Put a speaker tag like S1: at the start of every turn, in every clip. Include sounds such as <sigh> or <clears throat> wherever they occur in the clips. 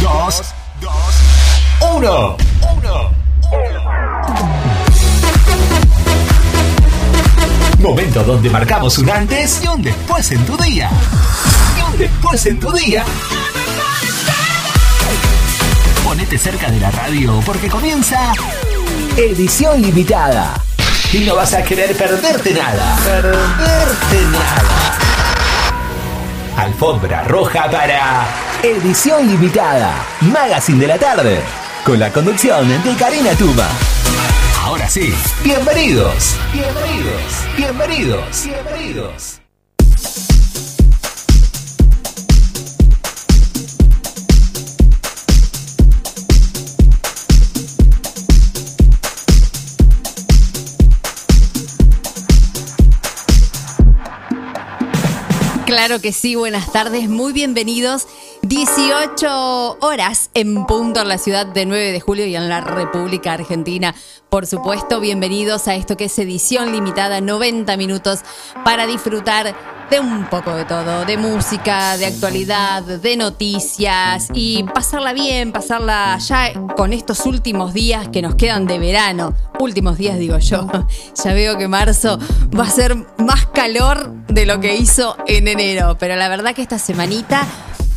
S1: 2, 1. 1. Momento donde marcamos un antes y un después en tu día. Y un después en tu día. Ponete cerca de la radio porque comienza edición limitada. Y no vas a querer perderte nada. Perderte nada. Alfombra roja para edición limitada. Magazine de la tarde. Con la conducción de Karina Tuma. Ahora sí, bienvenidos, bienvenidos, bienvenidos, bienvenidos.
S2: Claro que sí, buenas tardes, muy bienvenidos. 18 horas en punto en la ciudad de 9 de julio y en la República Argentina. Por supuesto, bienvenidos a esto que es edición limitada, 90 minutos para disfrutar de un poco de todo, de música, de actualidad, de noticias y pasarla bien, pasarla ya con estos últimos días que nos quedan de verano. Últimos días digo yo. <laughs> Ya veo que marzo va a ser más calor de lo que hizo en enero, pero la verdad que esta semanita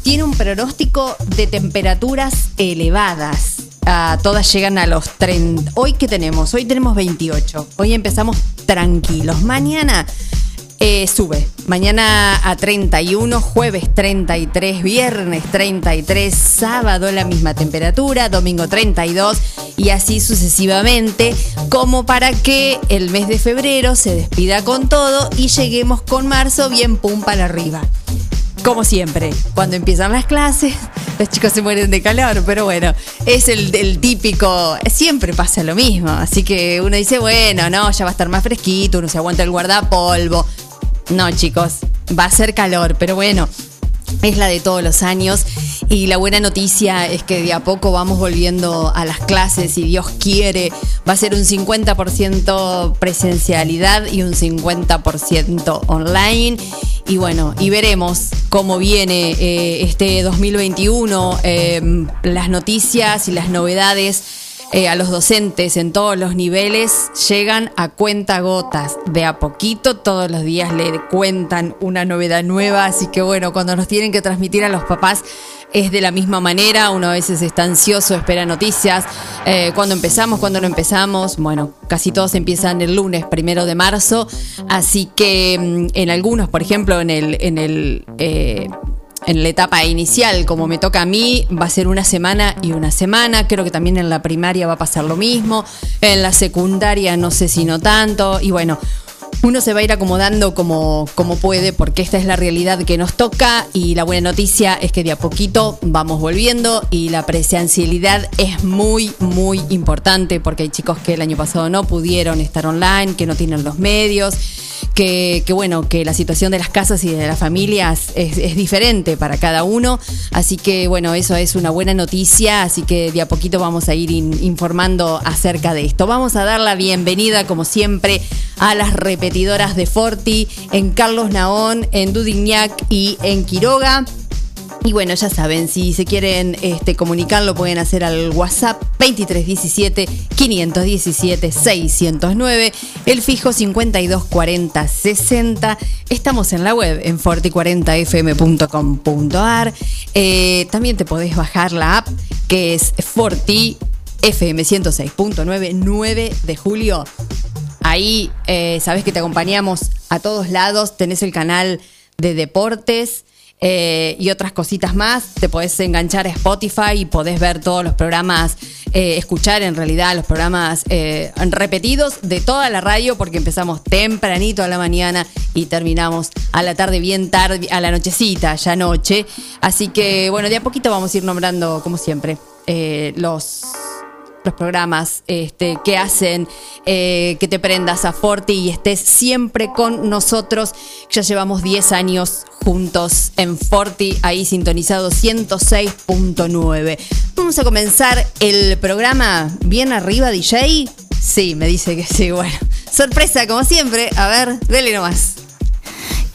S2: tiene un pronóstico de temperaturas elevadas. Ah, todas llegan a los 30. Hoy qué tenemos? Hoy tenemos 28. Hoy empezamos tranquilos. Mañana eh, sube. Mañana a 31, jueves 33, viernes 33, sábado la misma temperatura, domingo 32 y así sucesivamente, como para que el mes de febrero se despida con todo y lleguemos con marzo bien pum para arriba. Como siempre, cuando empiezan las clases, los chicos se mueren de calor, pero bueno, es el, típico, siempre pasa lo mismo, así que uno dice, bueno, no, ya va a estar más fresquito, uno se aguanta el guardapolvo. No, chicos, va a ser calor, pero bueno, es la de todos los años y la buena noticia es que de a poco vamos volviendo a las clases, si Dios quiere, va a ser un 50% presencialidad y un 50% online. Y bueno, y veremos cómo viene eh, este 2021, em, las noticias y las novedades. Eh, a los docentes en todos los niveles llegan a cuenta gotas. De a poquito, todos los días le cuentan una novedad nueva. Así que bueno, cuando nos tienen que transmitir a los papás es de la misma manera, uno a veces está ansioso, espera noticias, eh, cuando empezamos, cuando no empezamos, bueno, casi todos empiezan el lunes, primero de marzo, así que mm, en algunos, por ejemplo, en el, en el eh, en la etapa inicial, como me toca a mí, va a ser una semana y una semana. Creo que también en la primaria va a pasar lo mismo. En la secundaria no sé si no tanto. Y bueno, uno se va a ir acomodando como, como puede, porque esta es la realidad que nos toca y la buena noticia es que de a poquito vamos volviendo y la presencialidad es muy, muy importante porque hay chicos que el año pasado no pudieron estar online, que no tienen los medios que, bueno, que la situación de las casas y de las familias es, diferente para cada uno. Así que bueno, eso es una buena noticia, así que de a poquito vamos a ir informando acerca de esto. Vamos a dar la bienvenida, como siempre, a las repetidoras de Forti en Carlos Naón, en Dudignac y en Quiroga. Y bueno, ya saben, si se quieren este, comunicar, lo pueden hacer al WhatsApp 2317-517-609, el fijo 524060. Estamos en la web en forti40fm.com.ar. Eh, también te podés bajar la app que es Forti FM 106.9, 9 de julio. Ahí eh, sabes que te acompañamos a todos lados. Tenés el canal de deportes eh, y otras cositas más. Te podés enganchar a Spotify y podés ver todos los programas, eh, escuchar en realidad los programas eh, repetidos de toda la radio, porque empezamos tempranito a la mañana y terminamos a la tarde, bien tarde, a la nochecita, ya noche. Así que bueno, de a poquito vamos a ir nombrando, como siempre, los los programas este, que hacen que te prendas a Forti y estés siempre con nosotros. Ya llevamos 10 años juntos en Forti, ahí sintonizado 106.9. Vamos a comenzar el programa bien arriba, DJ. Sí, me dice que sí, bueno. Sorpresa, como siempre. A ver, dele nomás.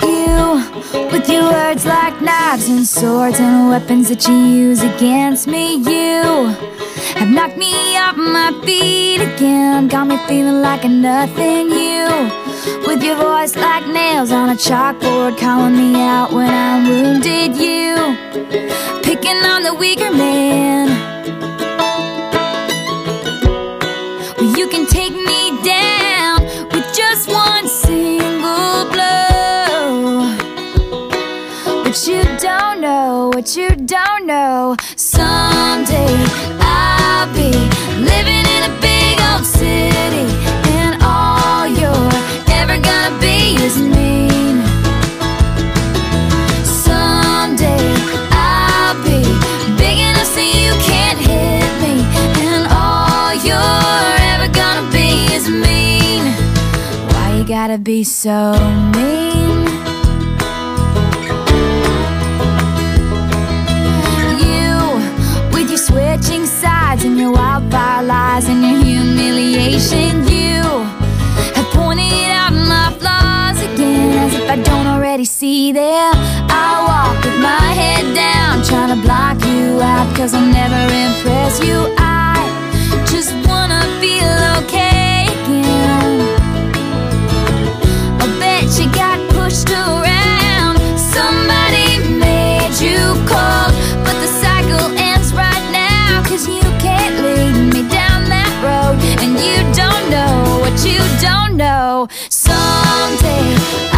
S3: You, with your words like knives and swords and weapons that you use against me You, have knocked me off my feet again. Got me feeling like a nothing You, with your voice like nails on a chalkboard Calling me out when I'm wounded You, picking on the weaker man. what you don't know. Someday I'll be living in a big old city, and all you're ever gonna be is mean. Someday I'll be big enough so you can't hit me, and all you're ever gonna be is mean. Why you gotta be so mean? and your wildfire lies and your humiliation. You have pointed out my flaws again as if I don't already see them. I walk with my head down, trying to block you out, cause I'll never impress you. I just wanna feel okay. say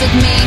S3: with me.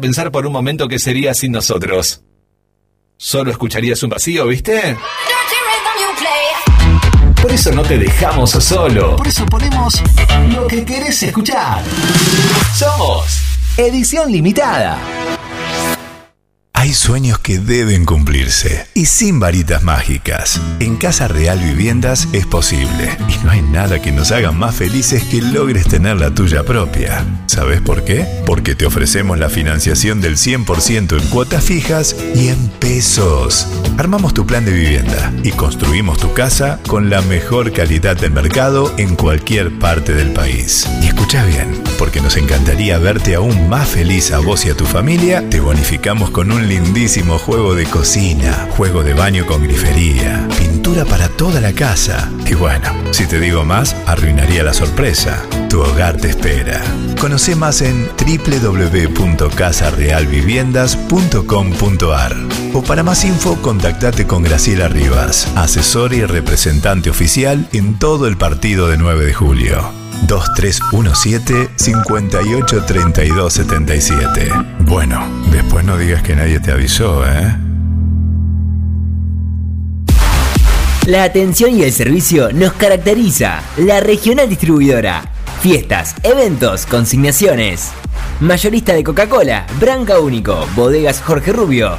S3: A
S1: pensar por un momento qué sería sin nosotros. Solo escucharías un vacío, ¿viste? Por eso no te dejamos solo. Por eso ponemos lo que querés escuchar. Somos Edición Limitada.
S4: Hay sueños que deben cumplirse y sin varitas mágicas. En Casa Real Viviendas es posible y no hay nada que nos haga más felices que logres tener la tuya propia. ¿Sabes por qué? Porque te ofrecemos la financiación del 100% en cuotas fijas y en pesos. Armamos tu plan de vivienda y construimos tu casa con la mejor calidad del mercado en cualquier parte del país. Y escucha bien, porque nos encantaría verte aún más feliz a vos y a tu familia, te bonificamos con un lindísimo juego de cocina, juego de baño con grifería, pintura para toda la casa. Y bueno, si te digo más, arruinaría la sorpresa. Tu hogar te espera. Conoce más en www.casarealviviendas.com.ar o para más info contactate con Graciela Rivas, asesora y representante oficial en todo el partido de 9 de julio. 2317-583277. Bueno, después no digas que nadie te avisó, ¿eh?
S5: La atención y el servicio nos caracteriza. La regional distribuidora. Fiestas, eventos, consignaciones. Mayorista de Coca-Cola, Branca Único, Bodegas Jorge Rubio,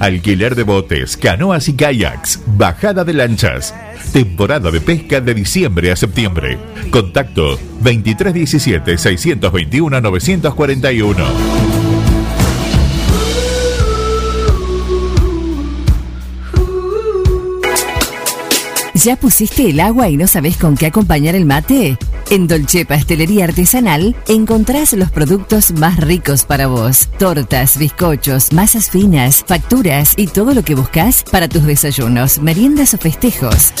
S6: Alquiler de botes, canoas y kayaks, bajada de lanchas. Temporada de pesca de diciembre a septiembre. Contacto 2317-621-941.
S7: ¿Ya pusiste el agua y no sabes con qué acompañar el mate? En Dolce Pastelería Artesanal encontrás los productos más ricos para vos. Tortas, bizcochos, masas finas, facturas y todo lo que buscas para tus desayunos, meriendas o festejos.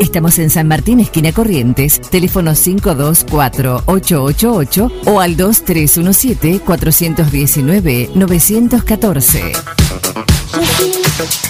S7: Estamos en San Martín, esquina Corrientes, teléfono 524-888 o al 2317-419-914.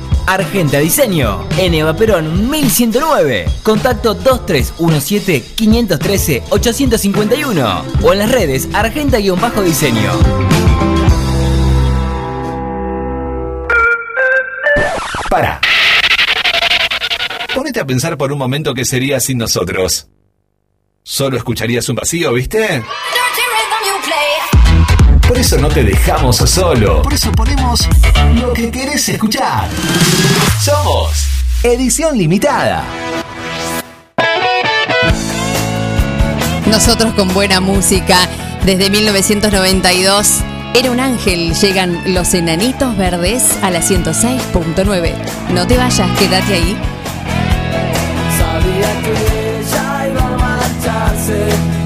S5: Argenta Diseño, en Eva Perón 1109. Contacto 2317-513-851 o en las redes Argenta-Diseño.
S1: Para. Ponete a pensar por un momento qué sería sin nosotros. Solo escucharías un vacío, ¿viste? Eso no te dejamos solo. Por eso ponemos lo que querés escuchar. Somos Edición Limitada.
S2: Nosotros con buena música desde 1992. Era un ángel, llegan los enanitos verdes a la 106.9. No te vayas, quédate ahí.
S8: Sabía que ella iba a marcharse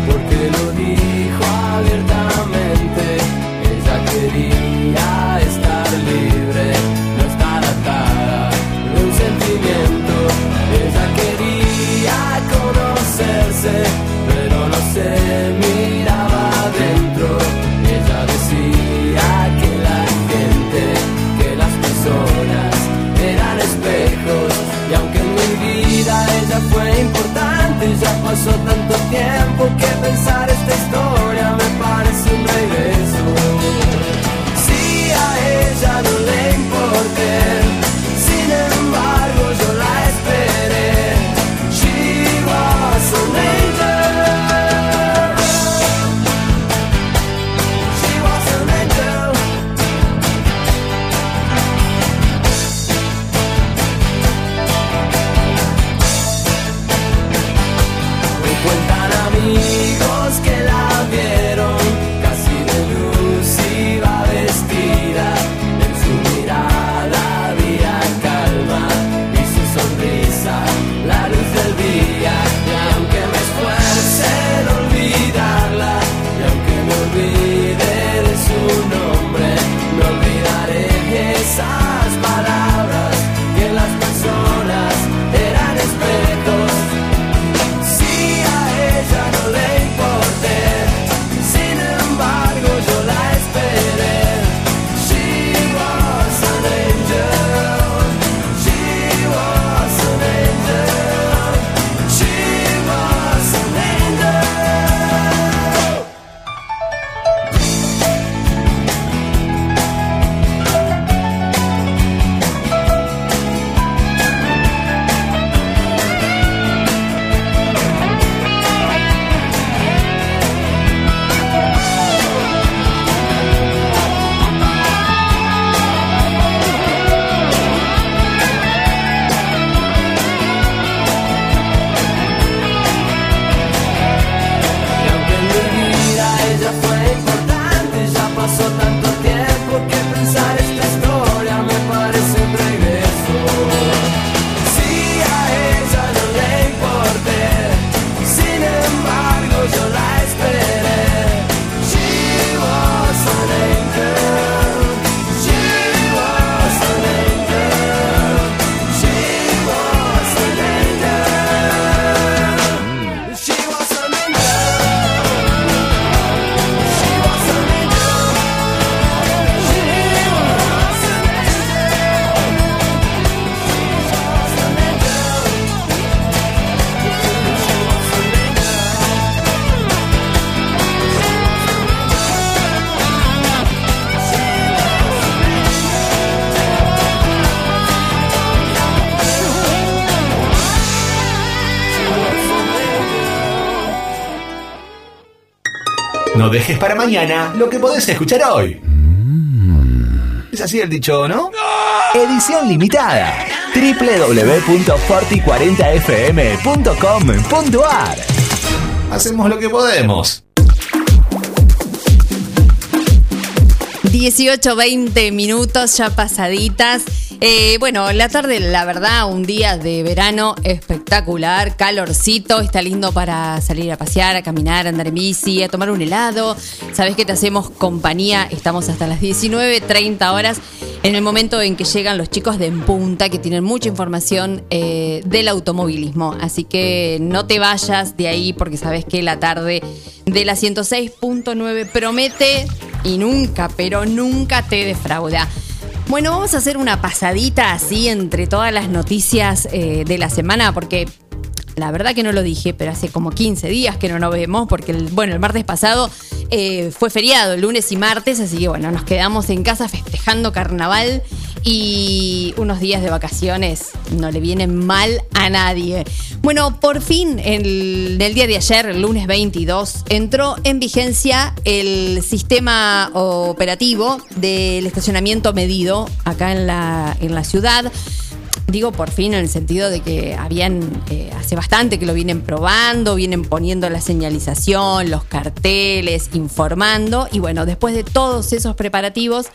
S1: dejes para mañana lo que podés escuchar hoy. Es así el dicho, ¿no? Edición limitada. www.forti40fm.com.ar Hacemos lo que podemos.
S2: 18, 20 minutos ya pasaditas. Eh, bueno, la tarde, la verdad, un día de verano espectacular, calorcito, está lindo para salir a pasear, a caminar, a andar en bici, a tomar un helado. Sabes que te hacemos compañía, estamos hasta las 19.30 horas, en el momento en que llegan los chicos de En Punta, que tienen mucha información eh, del automovilismo. Así que no te vayas de ahí porque sabes que la tarde de la 106.9 promete y nunca, pero nunca te defrauda. Bueno, vamos a hacer una pasadita así entre todas las noticias eh, de la semana, porque la verdad que no lo dije, pero hace como 15 días que no nos vemos, porque el, bueno, el martes pasado eh, fue feriado, el lunes y martes, así que bueno, nos quedamos en casa festejando carnaval y unos días de vacaciones no le vienen mal a nadie. Bueno, por fin, el, el día de ayer, el lunes 22, entró en vigencia el sistema operativo del estacionamiento medido acá en la, en la ciudad. Digo por fin en el sentido de que habían, eh, hace bastante que lo vienen probando, vienen poniendo la señalización, los carteles, informando. Y bueno, después de todos esos preparativos,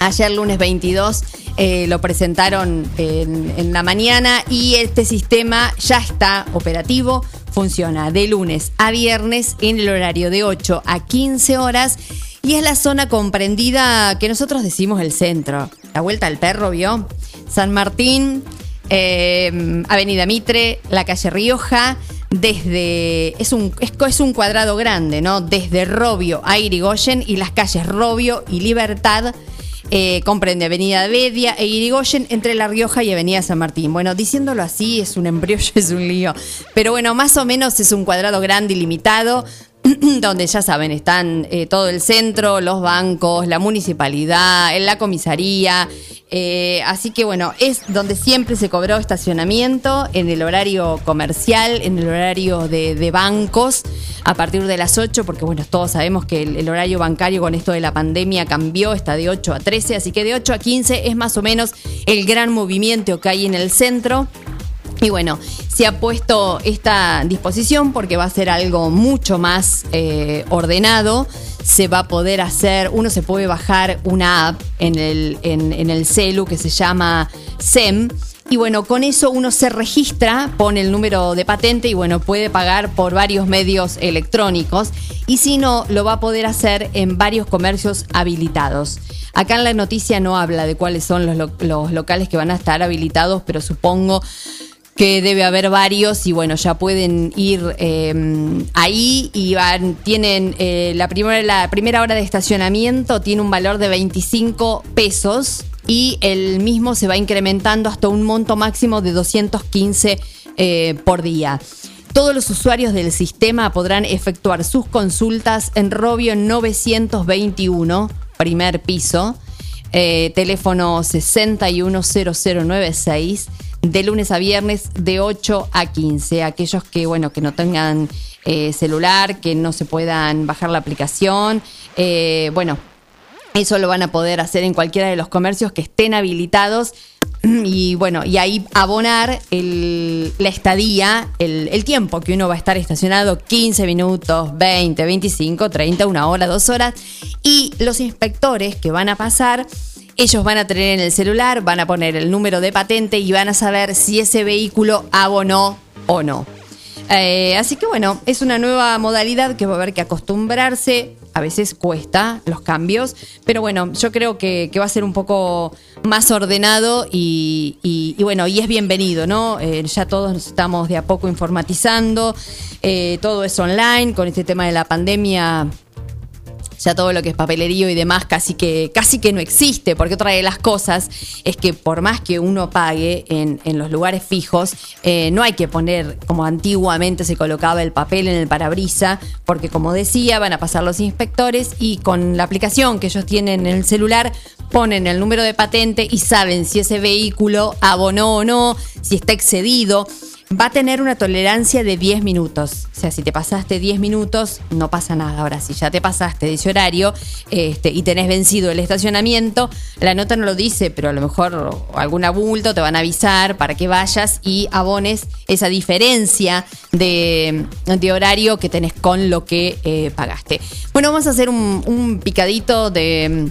S2: Ayer lunes 22 eh, lo presentaron en, la mañana y este sistema ya está operativo, funciona de lunes a viernes en el horario de 8 a 15 horas y es la zona comprendida que nosotros decimos el centro. La vuelta al perro, ¿vio? San Martín, eh, Avenida Mitre, la calle Rioja, desde. Es un, es, es un cuadrado grande, ¿no? Desde Robio a Irigoyen y las calles Robio y Libertad. Eh, comprende Avenida Bedia e Irigoyen entre La Rioja y Avenida San Martín. Bueno, diciéndolo así es un embriollo, <laughs> es un lío. Pero bueno, más o menos es un cuadrado grande y limitado <clears throat> donde ya saben, están eh, todo el centro, los bancos, la municipalidad, en la comisaría. eh, así que bueno, es donde siempre se cobró estacionamiento, en el horario comercial, en el horario de, bancos, a partir de las 8, porque bueno, todos sabemos que el, el horario bancario con esto de la pandemia cambió, está de 8 a 13, así que de 8 a 15 es más o menos el gran movimiento que hay en el centro. Y bueno, se ha puesto esta disposición porque va a ser algo mucho más eh, ordenado. Se va a poder hacer, uno se puede bajar una app en el, en, el celu que se llama SEM. Y bueno, con eso uno se registra, pone el número de patente y bueno, puede pagar por varios medios electrónicos. Y si no, lo va a poder hacer en varios comercios habilitados. Acá en la noticia no habla de cuáles son los, lo- los locales que van a estar habilitados, pero supongo que debe haber varios y bueno, ya pueden ir eh, ahí y van, tienen eh, la, primera, la primera hora de estacionamiento tiene un valor de 25 pesos y el mismo se va incrementando hasta un monto máximo de 215 eh, por día. Todos los usuarios del sistema podrán efectuar sus consultas en Robio 921, primer piso, eh, teléfono 610096 de lunes a viernes de 8 a 15. Aquellos que, bueno, que no tengan eh, celular, que no se puedan bajar la aplicación, eh, bueno, eso lo van a poder hacer en cualquiera de los comercios que estén habilitados. Y bueno, y ahí abonar el- la estadía, el, el tiempo que uno va a estar estacionado, 15 minutos, 20, 25, 30, una hora, dos horas. Y los inspectores que van a pasar, ellos van a tener en el celular, van a poner el número de patente y van a saber si ese vehículo abonó o no. Eh, así que bueno, es una nueva modalidad que va a haber que acostumbrarse. A veces cuesta los cambios, pero bueno, yo creo que, va a ser un poco más ordenado y bueno, y es bienvenido, ¿no? Eh, ya todos nos estamos de a poco informatizando, eh, todo es online, con este tema de la pandemia ya todo lo que es papelerío y demás casi que, casi que no existe, porque otra de las cosas es que por más que uno pague en, en los lugares fijos, eh, no hay que poner como antiguamente se colocaba el papel en el parabrisa, porque como decía, van a pasar los inspectores y con la aplicación que ellos tienen en el celular ponen el número de patente y saben si ese vehículo abonó o no, si está excedido va a tener una tolerancia de 10 minutos. O sea, si te pasaste 10 minutos, no pasa nada. Ahora, si ya te pasaste de ese horario este, y tenés vencido el estacionamiento, la nota no lo dice, pero a lo mejor algún abulto te van a avisar para que vayas y abones esa diferencia de, horario que tenés con lo que eh, pagaste. Bueno, vamos a hacer un picadito de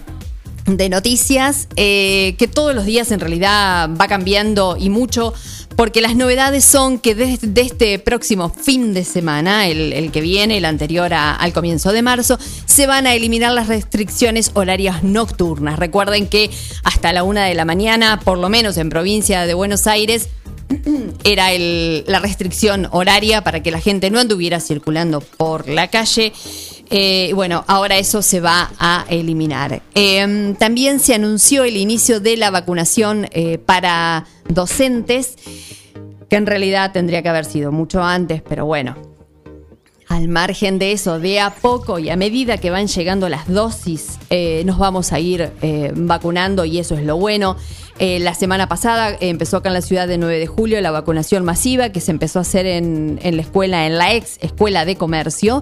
S2: de noticias eh, que todos los días en realidad va cambiando y mucho porque las novedades son que desde de este próximo fin de semana, el, que viene, el anterior al comienzo de marzo, se van a eliminar las restricciones horarias nocturnas. Recuerden que hasta la una de la mañana, por lo menos en provincia de Buenos Aires, <clears throat> era el- la restricción horaria para que la gente no anduviera circulando por la calle. Eh, bueno, ahora eso se va a eliminar. Eh, también se anunció el inicio de la vacunación eh, para docentes, que en realidad tendría que haber sido mucho antes, pero bueno. Al margen de eso, de a poco y a medida que van llegando las dosis, eh, nos vamos a ir vacunando y eso es lo bueno. La semana pasada empezó acá en la ciudad de 9 de julio la vacunación masiva que se empezó a hacer en, en la escuela, en la ex escuela de comercio.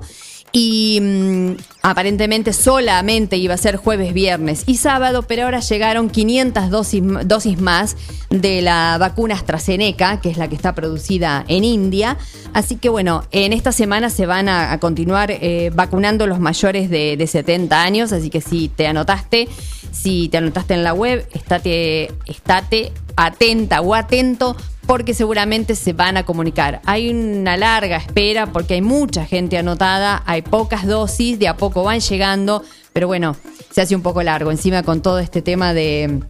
S2: Y mm, aparentemente solamente iba a ser jueves, viernes y sábado, pero ahora llegaron 500 dosis, dosis más de la vacuna AstraZeneca, que es la que está producida en India. Así que bueno, en esta semana se van a, continuar eh, vacunando los mayores de, de 70 años, así que si te anotaste, si te anotaste en la web, estate, estate atenta o atento porque seguramente se van a comunicar. Hay una larga espera porque hay mucha gente anotada, hay pocas dosis, de a poco van llegando, pero bueno, se hace un poco largo encima con todo este tema de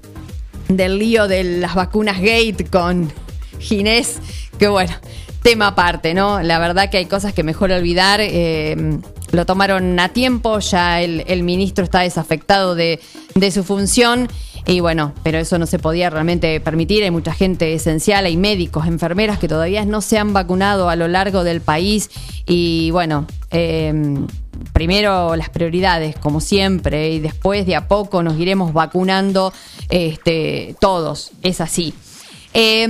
S2: del lío de las vacunas Gate con Ginés, que bueno, tema aparte, ¿no? La verdad que hay cosas que mejor olvidar. eh, lo tomaron a tiempo, ya el, el ministro está desafectado de, de su función. Y bueno, pero eso no se podía realmente permitir. Hay mucha gente esencial, hay médicos, enfermeras que todavía no se han vacunado a lo largo del país. Y bueno, eh, primero las prioridades, como siempre, y después de a poco nos iremos vacunando este, todos. Es así. Eh,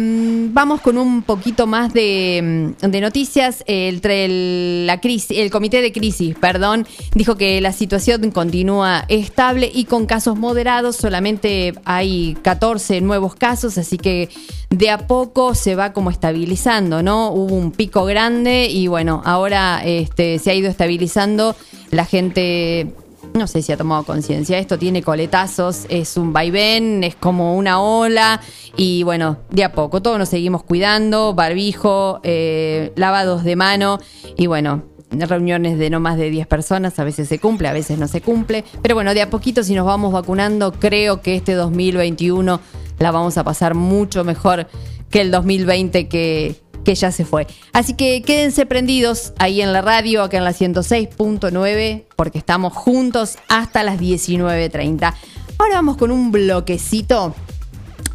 S2: vamos con un poquito más de, de noticias. El, el- la crisis, el comité de crisis, perdón, dijo que la situación continúa estable y con casos moderados. Solamente hay 14 nuevos casos, así que de a poco se va como estabilizando, ¿no? Hubo un pico grande y bueno, ahora este, se ha ido estabilizando. La gente no sé si ha tomado conciencia. Esto tiene coletazos, es un vaivén, es como una ola. Y bueno, de a poco, todos nos seguimos cuidando, barbijo, eh, lavados de mano y bueno. Reuniones de no más de 10 personas, a veces se cumple, a veces no se cumple. Pero bueno, de a poquito, si nos vamos vacunando, creo que este 2021 la vamos a pasar mucho mejor que el 2020 que, que ya se fue. Así que quédense prendidos ahí en la radio, acá en la 106.9, porque estamos juntos hasta las 19.30. Ahora vamos con un bloquecito,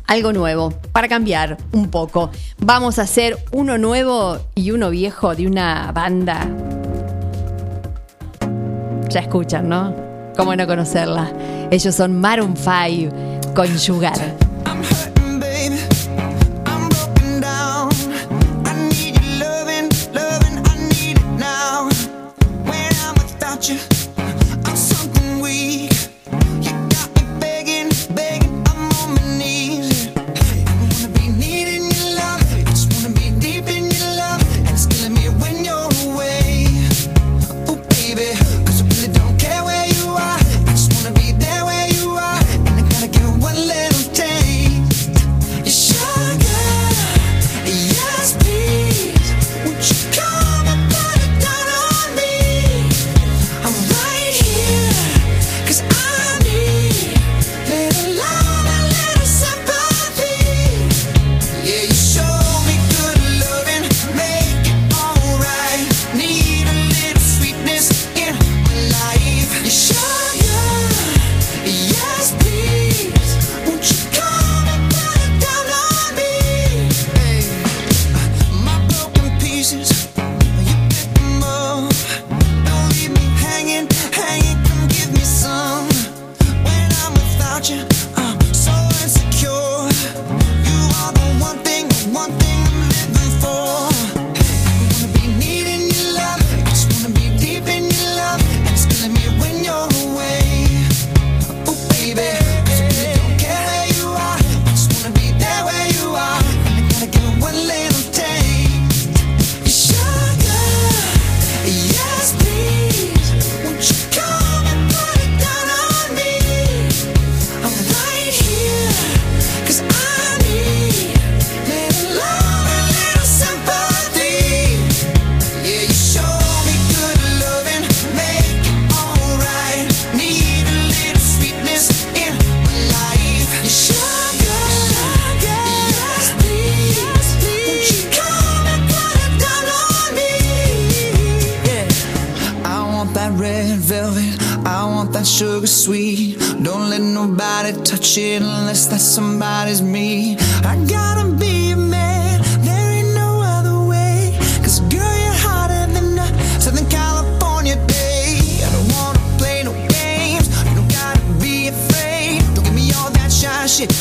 S2: algo nuevo, para cambiar un poco. Vamos a hacer uno nuevo y uno viejo de una banda. Ya escuchan, ¿no? ¿Cómo no conocerla? Ellos son Maroon 5 con Sugar.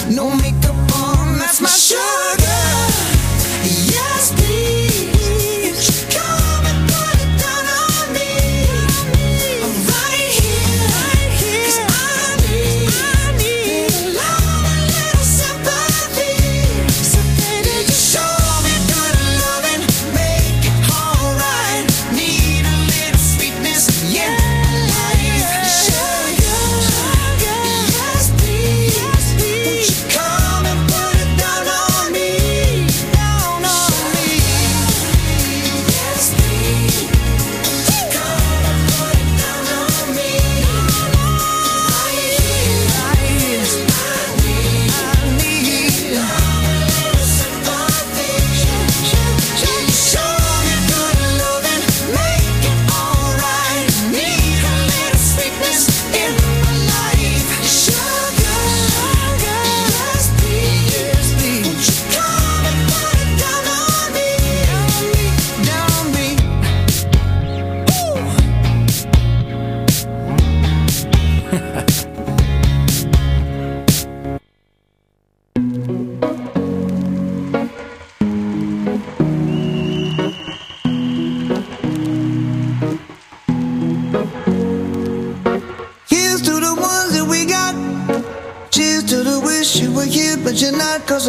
S9: No makeup on, that's my sugar.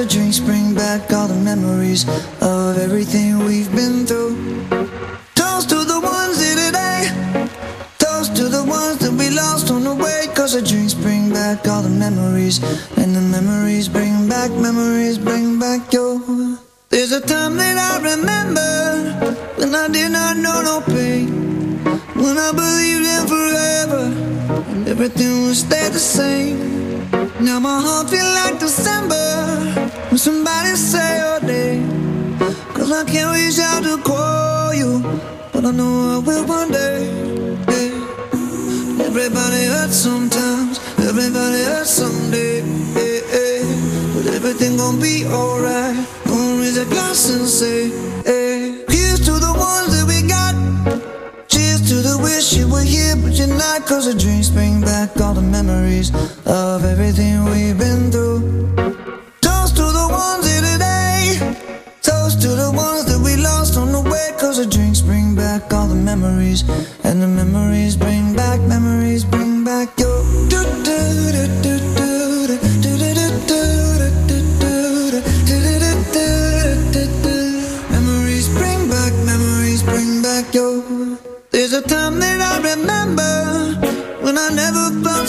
S9: drinks bring back all the memories.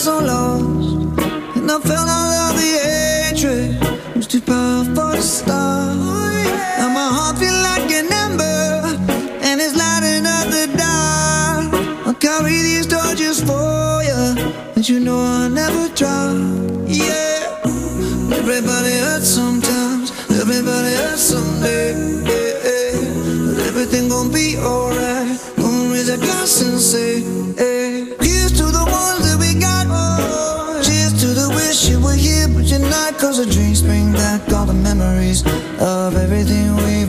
S9: so lost, and I fell out of the hatred. It was too powerful to stop. Now my heart feels like an ember, and it's lighting up the dark. I'll carry these torches for you, and you know I'll never drop. Yeah, everybody hurts sometimes, everybody hurts someday. Yeah, yeah. But everything gon' be alright. memories of everything we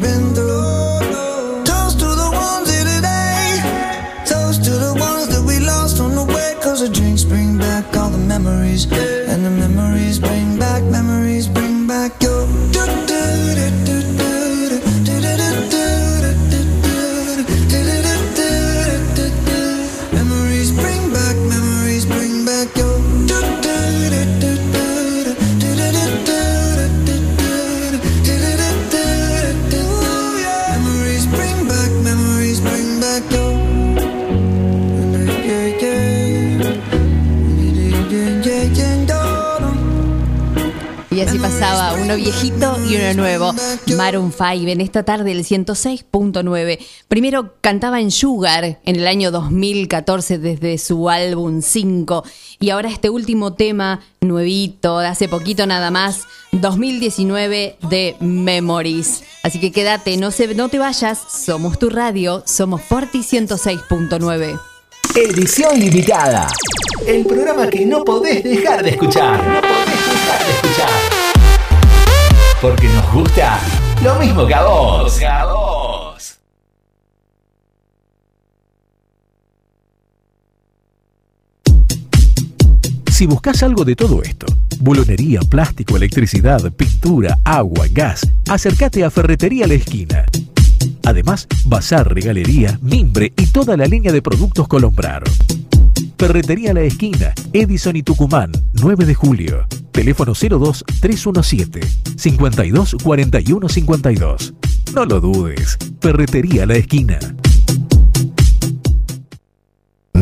S2: uno viejito y uno nuevo. Maroon 5 en esta tarde el 106.9. Primero cantaba en Sugar en el año 2014 desde su álbum 5 y ahora este último tema nuevito, de hace poquito nada más, 2019 de Memories. Así que quédate, no, se, no te vayas, somos tu radio, somos Forti 106.9.
S1: Edición limitada. El programa que no podés dejar de escuchar. No podés dejar de escuchar. Porque nos gusta lo mismo que a vos. Que a vos.
S10: Si buscas algo de todo esto, bulonería, plástico, electricidad, pintura, agua, gas, acércate a Ferretería La Esquina. Además, bazar, regalería, mimbre y toda la línea de productos Colombrar. Ferretería La Esquina, Edison y Tucumán, 9 de julio. Teléfono 02 317 52 41 52. No lo dudes. Ferretería La Esquina.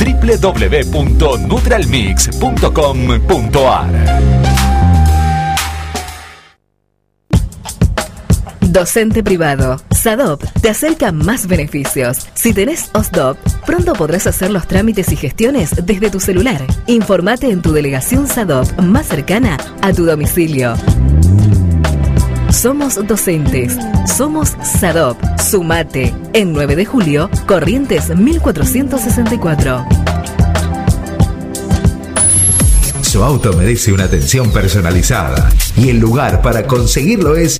S1: www.nutralmix.com.ar
S11: Docente privado. SADOP te acerca más beneficios. Si tenés OSDOP, pronto podrás hacer los trámites y gestiones desde tu celular. Informate en tu delegación SADOP más cercana a tu domicilio. Somos docentes. Somos SADOP. Sumate. En 9 de julio, Corrientes 1464.
S12: Su auto merece una atención personalizada y el lugar para conseguirlo es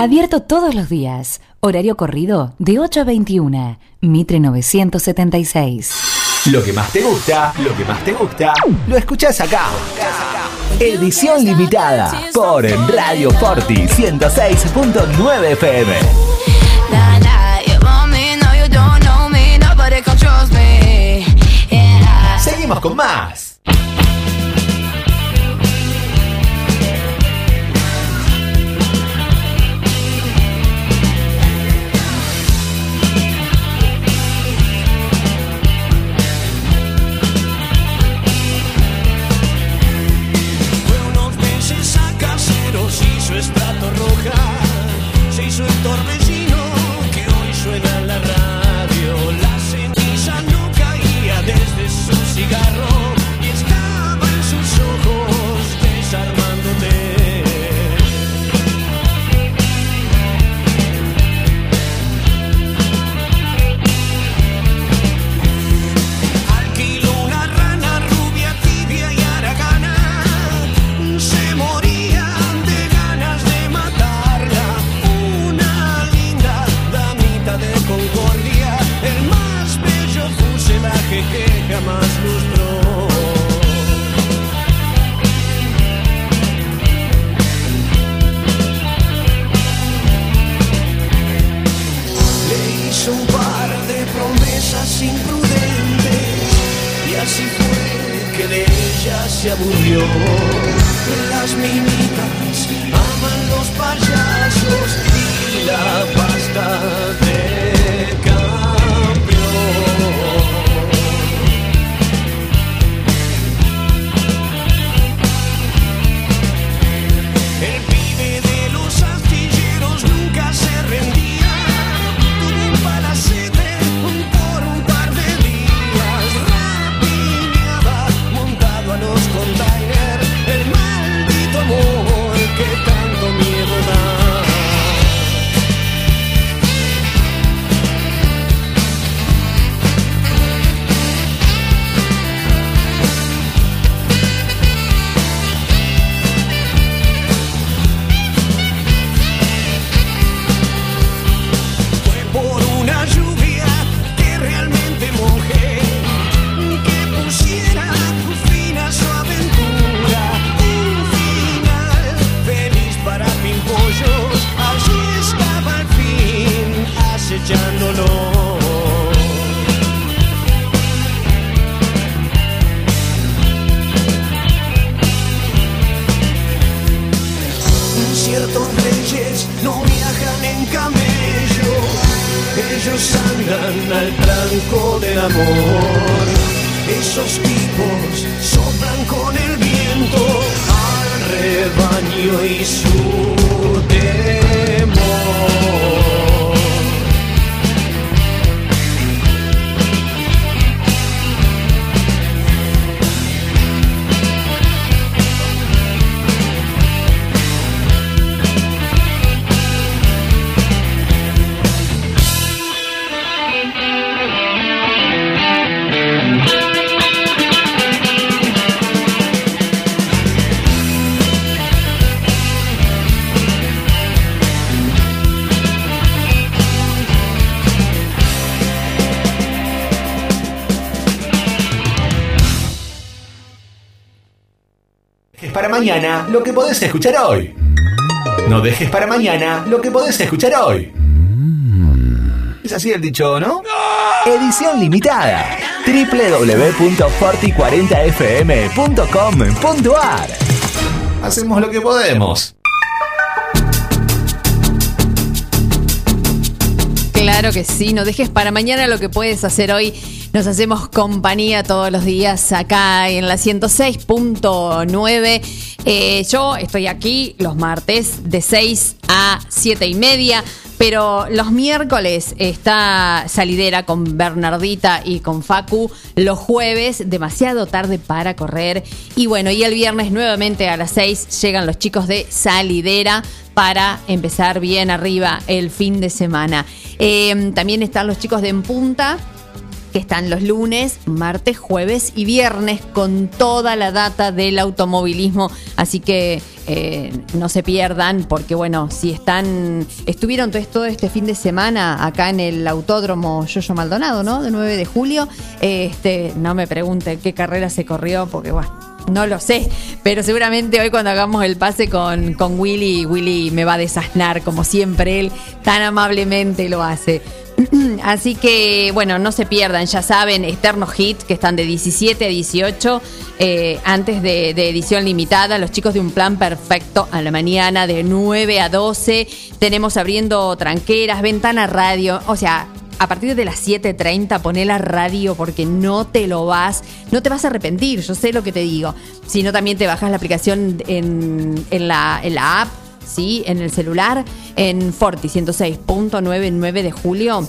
S7: Abierto todos los días. Horario corrido de 8 a 21. Mitre 976.
S1: Lo que más te gusta, lo que más te gusta, lo escuchás acá. Edición limitada por Radio Forti 106.9 FM.
S13: Nah, nah, you
S14: ellos andan al tranco del amor. Esos tipos soplan con el viento al rebaño y su
S1: mañana lo que podés escuchar hoy. No dejes para mañana lo que podés escuchar hoy. Es así el dicho, ¿no? Edición limitada. www.forti40fm.com.ar Hacemos lo que podemos.
S2: Claro que sí, no dejes para mañana lo que puedes hacer hoy. Nos hacemos compañía todos los días acá en la 106.9. Eh, yo estoy aquí los martes de 6 a 7 y media. Pero los miércoles está salidera con Bernardita y con Facu. Los jueves, demasiado tarde para correr. Y bueno, y el viernes nuevamente a las 6 llegan los chicos de salidera para empezar bien arriba el fin de semana. Eh, también están los chicos de En Punta están los lunes, martes, jueves y viernes con toda la data del automovilismo. Así que eh, no se pierdan, porque bueno, si están, estuvieron todo, todo este fin de semana acá en el autódromo Yoyo Maldonado, ¿no? De 9 de julio. Este, no me pregunten qué carrera se corrió, porque bueno. No lo sé, pero seguramente hoy cuando hagamos el pase con, con Willy, Willy me va a desasnar como siempre él tan amablemente lo hace. <clears throat> Así que, bueno, no se pierdan, ya saben, Eterno Hit, que están de 17 a 18, eh, antes de, de edición limitada, los chicos de un plan perfecto a la mañana, de 9 a 12, tenemos abriendo tranqueras, ventana radio, o sea, a partir de las 7.30 poné la radio porque no te lo vas, no te vas a arrepentir, yo sé lo que te digo. Si no, también te bajas la aplicación en, en la, en la app, ¿sí? En el celular, en Forti 106.99 de julio.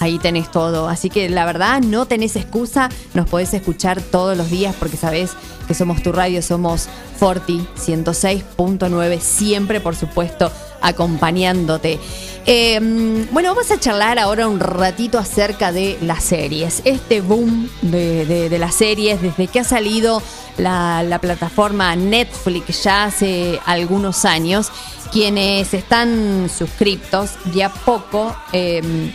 S2: Ahí tenés todo. Así que la verdad, no tenés excusa. Nos podés escuchar todos los días porque sabés que somos tu radio, somos Forti 106.9. Siempre, por supuesto, acompañándote. Eh, bueno, vamos a charlar ahora un ratito acerca de las series. Este boom de, de- las series, desde que ha salido la, la plataforma Netflix ya hace algunos años, quienes están suscriptos de a poco. eh,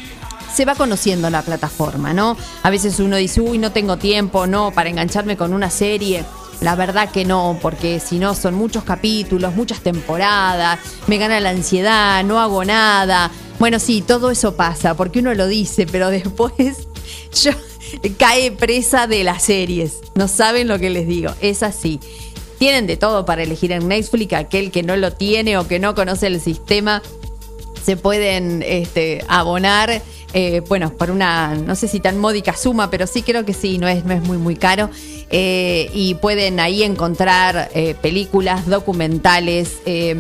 S2: se va conociendo la plataforma, ¿no? A veces uno dice, uy, no tengo tiempo, no, para engancharme con una serie. La verdad que no, porque si no son muchos capítulos, muchas temporadas, me gana la ansiedad, no hago nada. Bueno, sí, todo eso pasa, porque uno lo dice, pero <laughs> después yo cae presa de las series. No saben lo que les digo, es así. tienen de todo para elegir en Netflix. Aquel que no lo tiene o que no conoce el sistema, se pueden este, abonar. Eh, bueno, por una, no sé si tan módica suma, pero sí creo que sí, no es, no es muy, muy caro. Eh, y pueden ahí encontrar eh, películas, documentales, eh,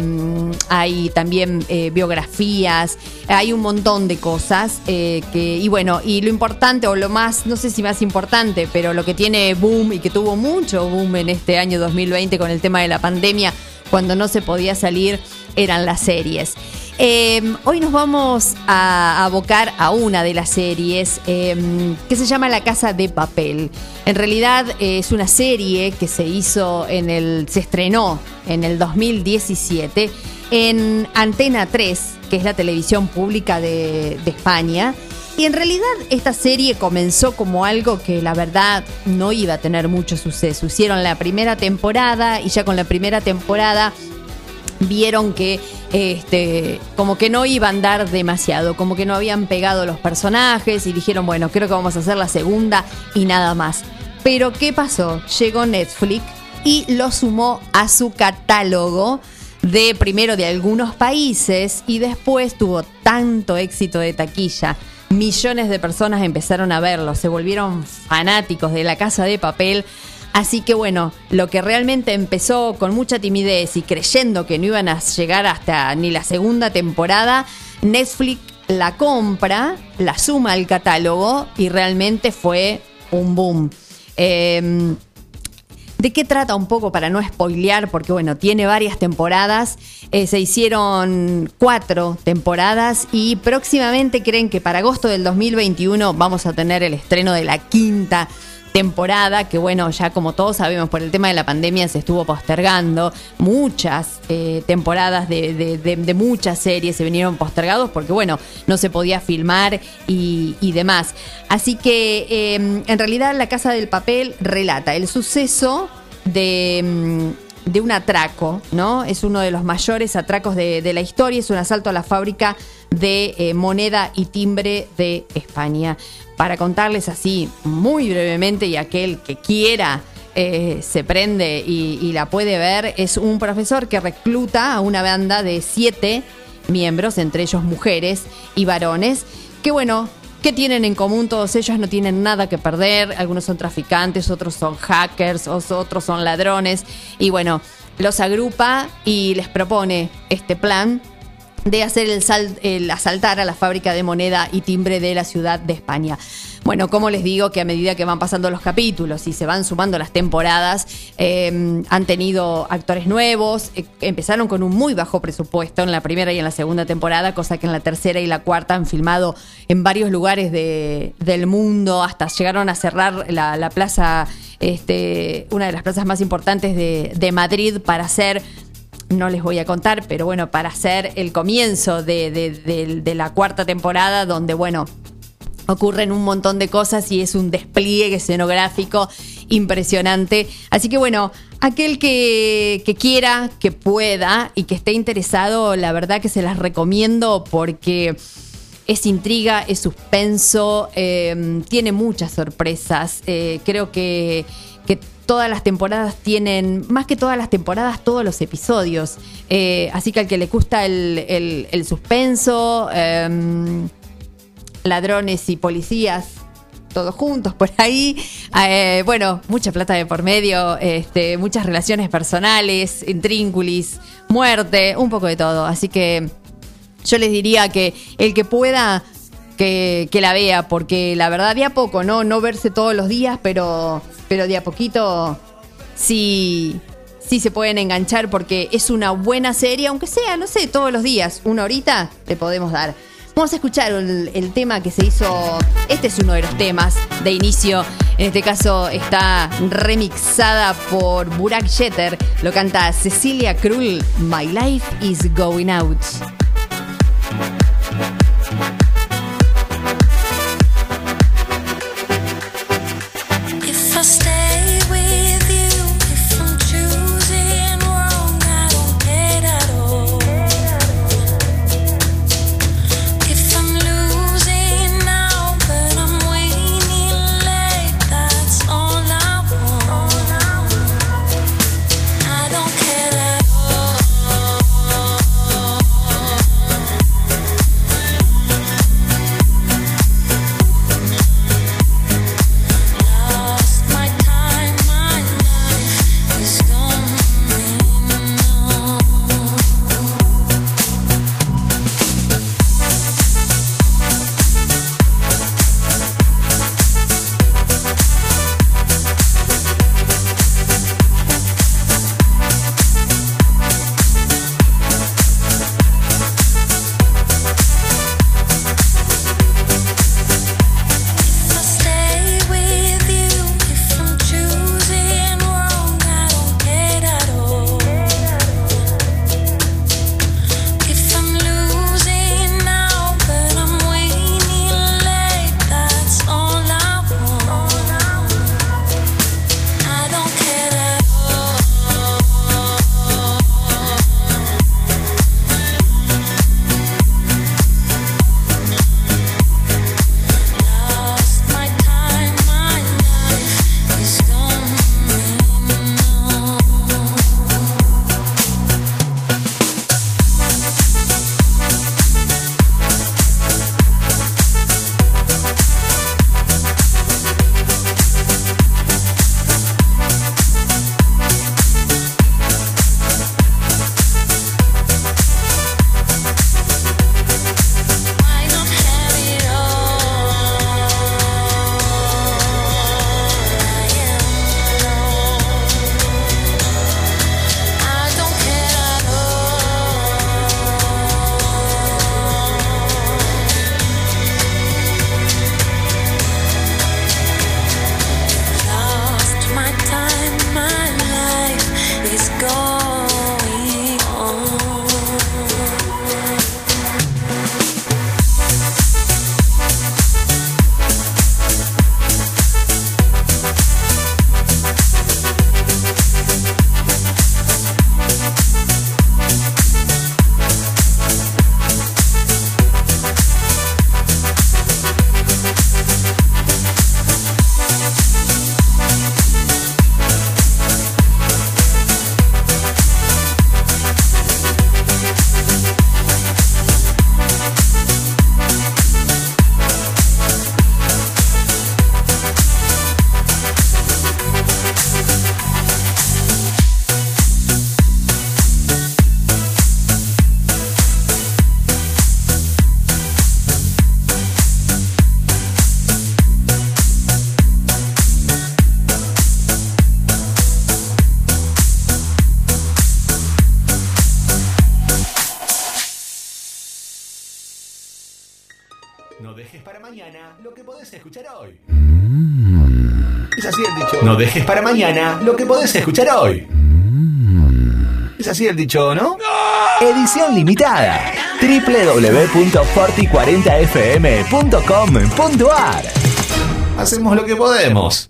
S2: hay también biografías, hay un montón de cosas. que, y bueno, y lo importante, o lo más, no sé si más importante, pero lo que tiene boom y que tuvo mucho boom en este año 2020 con el tema de la pandemia, cuando no se podía salir, eran las series. Eh, hoy nos vamos a abocar a una de las series eh, que se llama La Casa de Papel. En realidad eh, es una serie que se hizo en el, se estrenó en el 2017 en Antena 3, que es la televisión pública de, de España. Y en realidad esta serie comenzó como algo que la verdad no iba a tener mucho suceso. Hicieron la primera temporada y ya con la primera temporada vieron que este como que no iba a andar demasiado, como que no habían pegado los personajes y dijeron, bueno, creo que vamos a hacer la segunda y nada más. Pero ¿qué pasó? Llegó Netflix y lo sumó a su catálogo de primero de algunos países y después tuvo tanto éxito de taquilla. Millones de personas empezaron a verlo, se volvieron fanáticos de la casa de papel. Así que bueno, lo que realmente empezó con mucha timidez y creyendo que no iban a llegar hasta ni la segunda temporada, Netflix la compra, la suma al catálogo y realmente fue un boom. Eh, ¿De qué trata un poco para no spoilear? Porque bueno, tiene varias temporadas. Eh, se hicieron cuatro temporadas y próximamente creen que para agosto del 2021 vamos a tener el estreno de la quinta temporada, que bueno, ya como todos sabemos, por el tema de la pandemia se estuvo postergando. Muchas eh, temporadas de, muchas series se vinieron postergados porque bueno, no se podía filmar y, demás. Así que eh, en realidad La Casa del Papel relata el suceso de... mm, de un atraco, ¿no? Es uno de los mayores atracos de, de la historia, es un asalto a la fábrica de eh, moneda y timbre de España. Para contarles así muy brevemente y aquel que quiera eh, se prende y, y la puede ver, es un profesor que recluta a una banda de siete miembros, entre ellos mujeres y varones, que bueno, ¿Qué tienen en común todos ellos? No tienen nada que perder. Algunos son traficantes, otros son hackers, os- otros son ladrones. Y bueno, los agrupa y les propone este plan de hacer el, sal- el asaltar a la fábrica de moneda y timbre de la ciudad de España. Bueno, como les digo, que a medida que van pasando los capítulos y se van sumando las temporadas, eh, han tenido actores nuevos, eh, empezaron con un muy bajo presupuesto en la primera y en la segunda temporada, cosa que en la tercera y la cuarta han filmado en varios lugares de- del mundo, hasta llegaron a cerrar la, la plaza, este, una de las plazas más importantes de, de Madrid para hacer no les voy a contar, pero bueno, para hacer el comienzo de, de- la cuarta temporada, donde, bueno, ocurren un montón de cosas y es un despliegue escenográfico impresionante. Así que bueno, aquel que, que quiera, que pueda y que esté interesado, la verdad que se las recomiendo porque es intriga, es suspenso, eh, tiene muchas sorpresas. Eh, creo que todas las temporadas tienen, más que todas las temporadas, todos los episodios. Eh, así que al que le gusta el, el- el suspenso, eh, ladrones y policías, todos juntos por ahí. Eh, bueno, mucha plata de por medio, este, muchas relaciones personales, intrínculis, muerte, un poco de todo. Así que yo les diría que el que pueda que, la vea, porque la verdad de a poco, ¿no? No verse todos los días, pero, pero de a poquito sí, sí se pueden enganchar porque es una buena serie, aunque sea, no sé, todos los días, una horita le podemos dar. Vamos a escuchar el, el tema que se hizo. Este es uno de los temas de inicio. En este caso está remixada por Burak Jeter. Lo canta Cecilia Krull. My life is going out.
S1: Dejes para mañana lo que podés escuchar hoy. Es así el dicho. No dejes para mañana lo que podés escuchar hoy. Es así el dicho, ¿no? Edición limitada. www.forti40fm.com.ar Hacemos lo que podemos.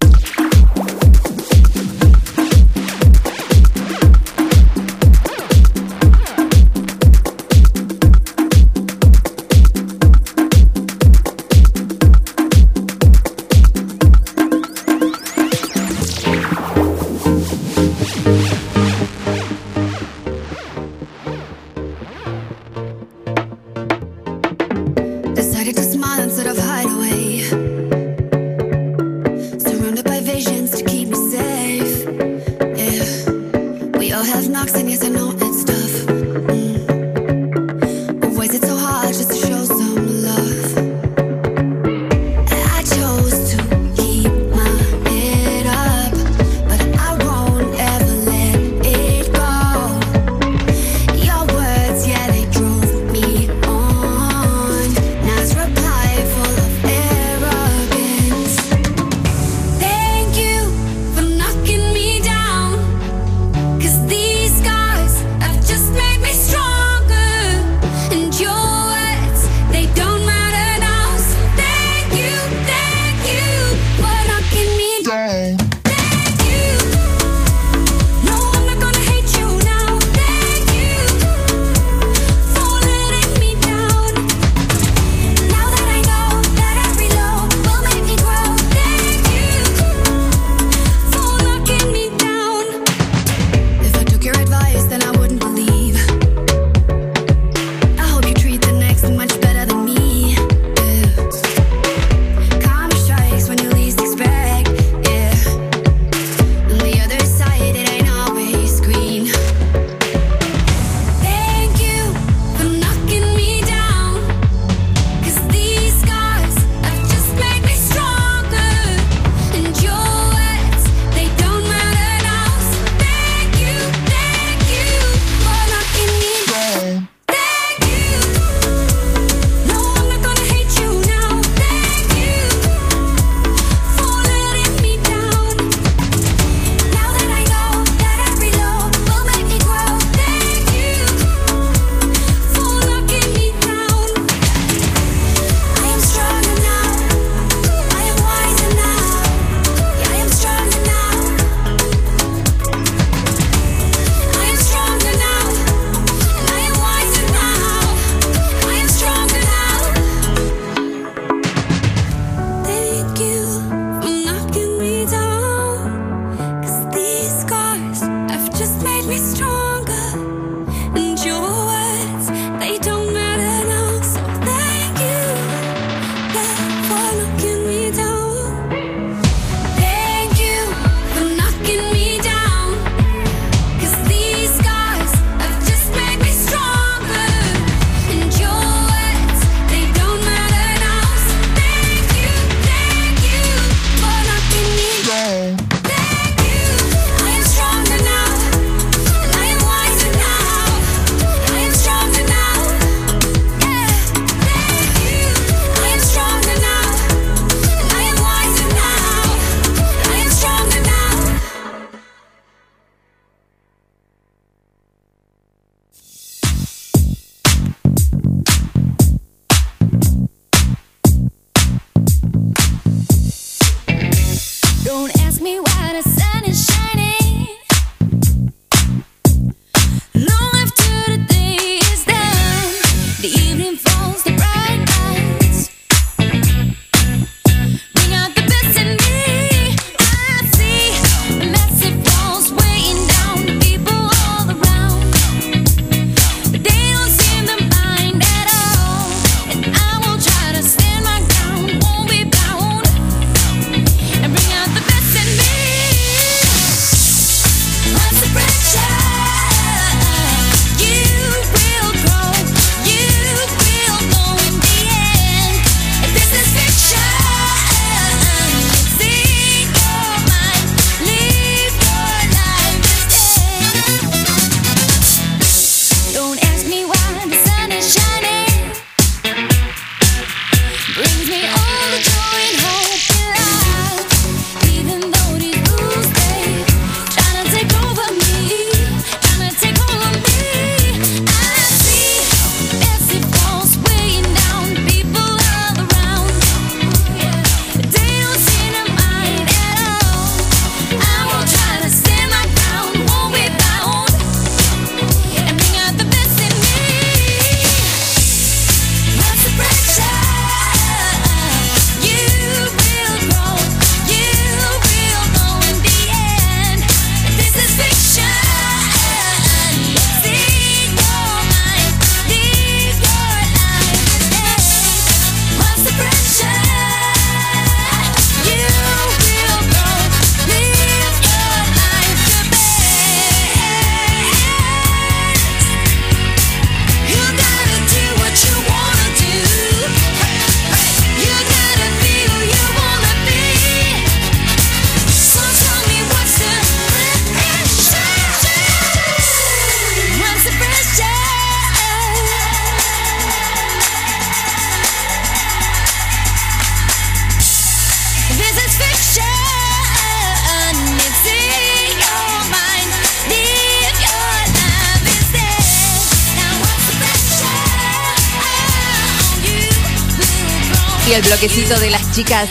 S2: Bloquecito de las chicas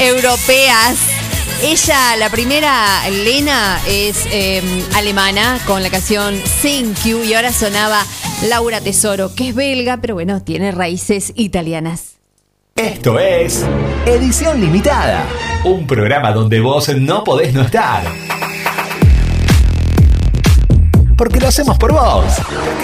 S2: europeas. Ella, la primera, Lena, es eh, alemana con la canción Thank You y ahora sonaba Laura Tesoro, que es belga, pero bueno, tiene raíces italianas.
S1: Esto es Edición Limitada, un programa donde vos no podés no estar. Porque lo hacemos por vos.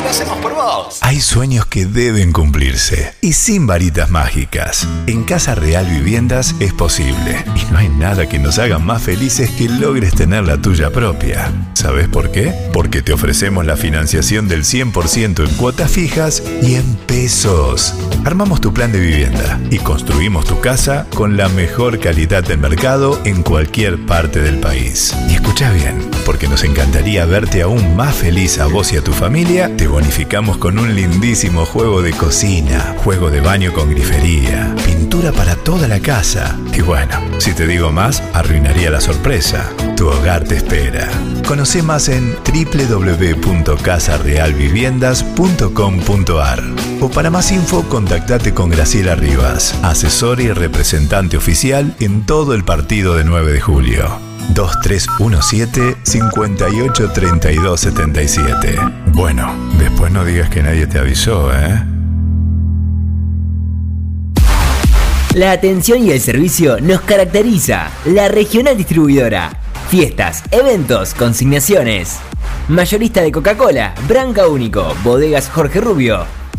S1: Lo hacemos por vos.
S4: Hay sueños que deben cumplirse y sin varitas mágicas. En Casa Real Viviendas es posible y no hay nada que nos haga más felices que logres tener la tuya propia. ¿Sabes por qué? Porque te ofrecemos la financiación del 100% en cuotas fijas y en pesos. Armamos tu plan de vivienda y construimos tu casa con la mejor calidad del mercado en cualquier parte del país. Y escucha bien, porque nos encantaría verte aún más feliz a vos y a tu familia, te bonificamos con un lindísimo juego de cocina, juego de baño con grifería, pintura para toda la casa. Y bueno, si te digo más, arruinaría la sorpresa. Tu hogar te espera. Conoce más en www.casarealviviendas.com.ar o para más info contactate con Graciela Rivas, asesor y representante oficial en todo el partido de 9 de julio. 2317-583277. Bueno, después no digas que nadie te avisó, ¿eh?
S5: La atención y el servicio nos caracteriza. La regional distribuidora. Fiestas, eventos, consignaciones. Mayorista de Coca-Cola, Branca Único, Bodegas Jorge Rubio,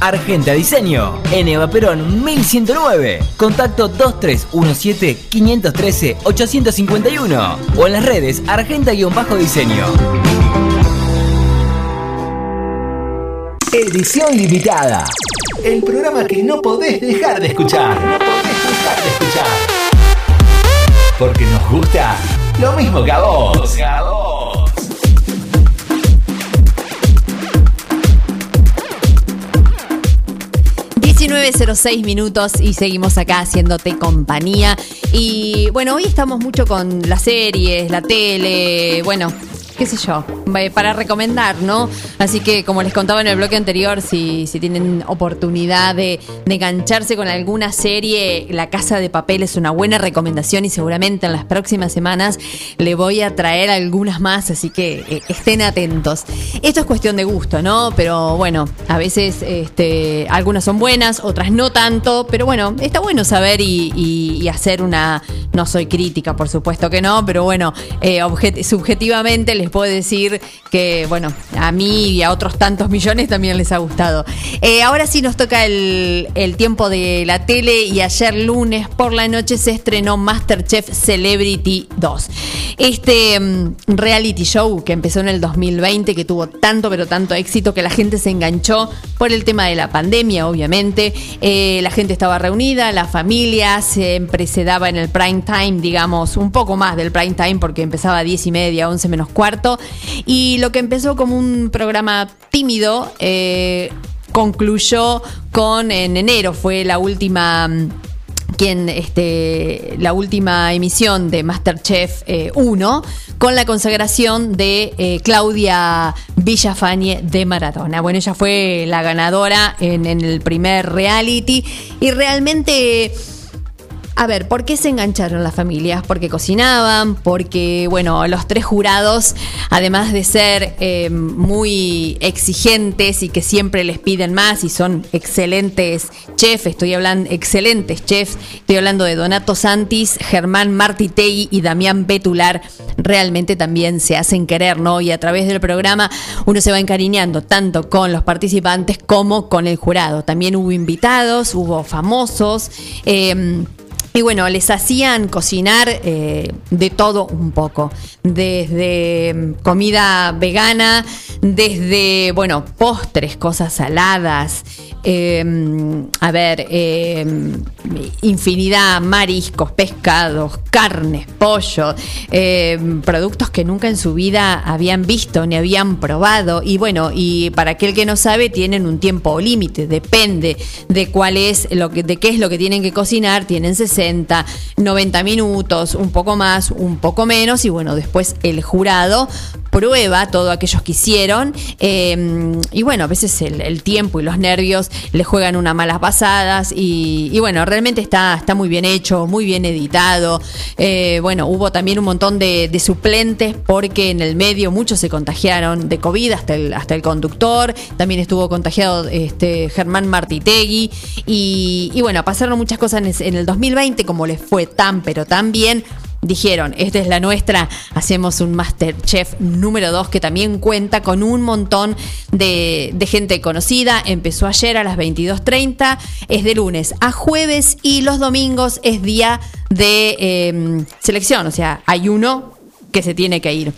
S5: Argenta Diseño, en Eva Perón 1109. Contacto 2317-513-851 o en las redes Argenta-Diseño.
S1: Edición limitada. El programa que no podés dejar de escuchar. No podés dejar de escuchar. Porque nos gusta lo mismo que. Que a vos.
S2: 19.06 minutos y seguimos acá haciéndote compañía. Y bueno, hoy estamos mucho con las series, la tele, bueno, qué sé yo, eh, para recomendar, ¿no? Así que como les contaba en el bloque anterior, si, si tienen oportunidad de, de engancharse con alguna serie, La Casa de Papel es una buena recomendación y seguramente en las próximas semanas le voy a traer algunas más, así que eh, estén atentos. Esto es cuestión de gusto, ¿no? Pero bueno, a veces este, algunas son buenas, otras no tanto, pero bueno, está bueno saber y, hacer una... No soy crítica, por supuesto que no, pero bueno, eh, subjetivamente les puedo decir que, bueno, a mí y a otros tantos millones también les ha gustado. Eh, ahora sí nos toca el, el tiempo de la tele y ayer lunes por la noche se estrenó Masterchef Celebrity 2. Este mm, reality show que empezó en el 2020, que tuvo tanto pero tanto éxito que la gente se enganchó por el tema de la pandemia, obviamente. Eh, la gente estaba reunida, la familia siempre se daba en el prime time, digamos, un poco más del prime time porque empezaba a 10 y media, 11 menos cuarto. Y lo que empezó como un programa tímido, eh, concluyó con en enero, fue la última mm, quien este, la última emisión de Masterchef eh, 1 con la consagración de eh, Claudia Villafañe de Maradona. Bueno, ella fue la ganadora en el primer reality y realmente... A ver, ¿por qué se engancharon las familias? Porque cocinaban, porque, bueno, los tres jurados, además de ser eh, muy exigentes y que siempre les piden más y son excelentes chefs, estoy hablando, excelentes chefs, estoy hablando de Donato Santis, Germán Martitegui y Damián Betular, realmente también se hacen querer, ¿no? Y a través del programa uno se va encariñando tanto con los participantes como con el jurado. También hubo invitados, hubo famosos. eh, y bueno, les hacían cocinar eh, de todo un poco, desde mm, comida vegana, desde, bueno, postres, cosas saladas, eh, a ver, eh, infinidad, mariscos, pescados, carnes, pollo, eh, productos que nunca en su vida habían visto ni habían probado. Y bueno, y para aquel que no sabe, tienen un tiempo límite, depende de cuál es lo que, de qué es lo que tienen que cocinar, tienen 60, 90 minutos, un poco más, un poco menos, y bueno, después el jurado prueba todo aquellos que hicieron. Eh, y bueno, a veces el, tiempo y los nervios le juegan unas malas pasadas y, bueno, realmente está, está muy bien hecho, muy bien editado. Eh, bueno, hubo también un montón de, suplentes porque en el medio muchos se contagiaron de COVID, hasta el, hasta el conductor, también estuvo contagiado este, Germán Martitegui. Y, y bueno, pasaron muchas cosas en en el 2020 como les fue tan pero tan bien dijeron, esta es la nuestra, hacemos un Masterchef número 2 que también cuenta con un montón de, gente conocida. Empezó ayer a las 22.30, es de lunes a jueves y los domingos es día de eh, selección, o sea, hay uno que se tiene que ir.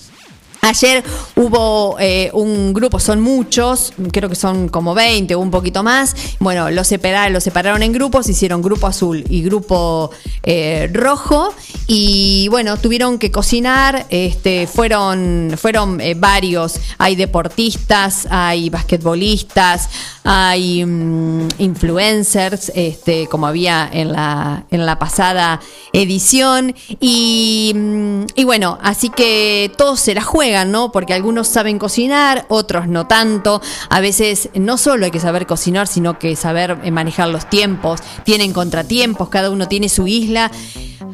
S2: Ayer hubo eh, un grupo, son muchos, creo que son como 20 o un poquito más. Bueno, los separaron, los separaron en grupos, hicieron grupo azul y grupo eh, rojo. Y bueno, tuvieron que cocinar. Este, fueron fueron eh, varios. Hay deportistas, hay basquetbolistas, hay mm, influencers, este, como había en la, en la pasada edición. Y, mm, y bueno, así que todos se la ¿no? Porque algunos saben cocinar, otros no tanto. A veces no solo hay que saber cocinar, sino que saber eh, manejar los tiempos. Tienen contratiempos, cada uno tiene su isla.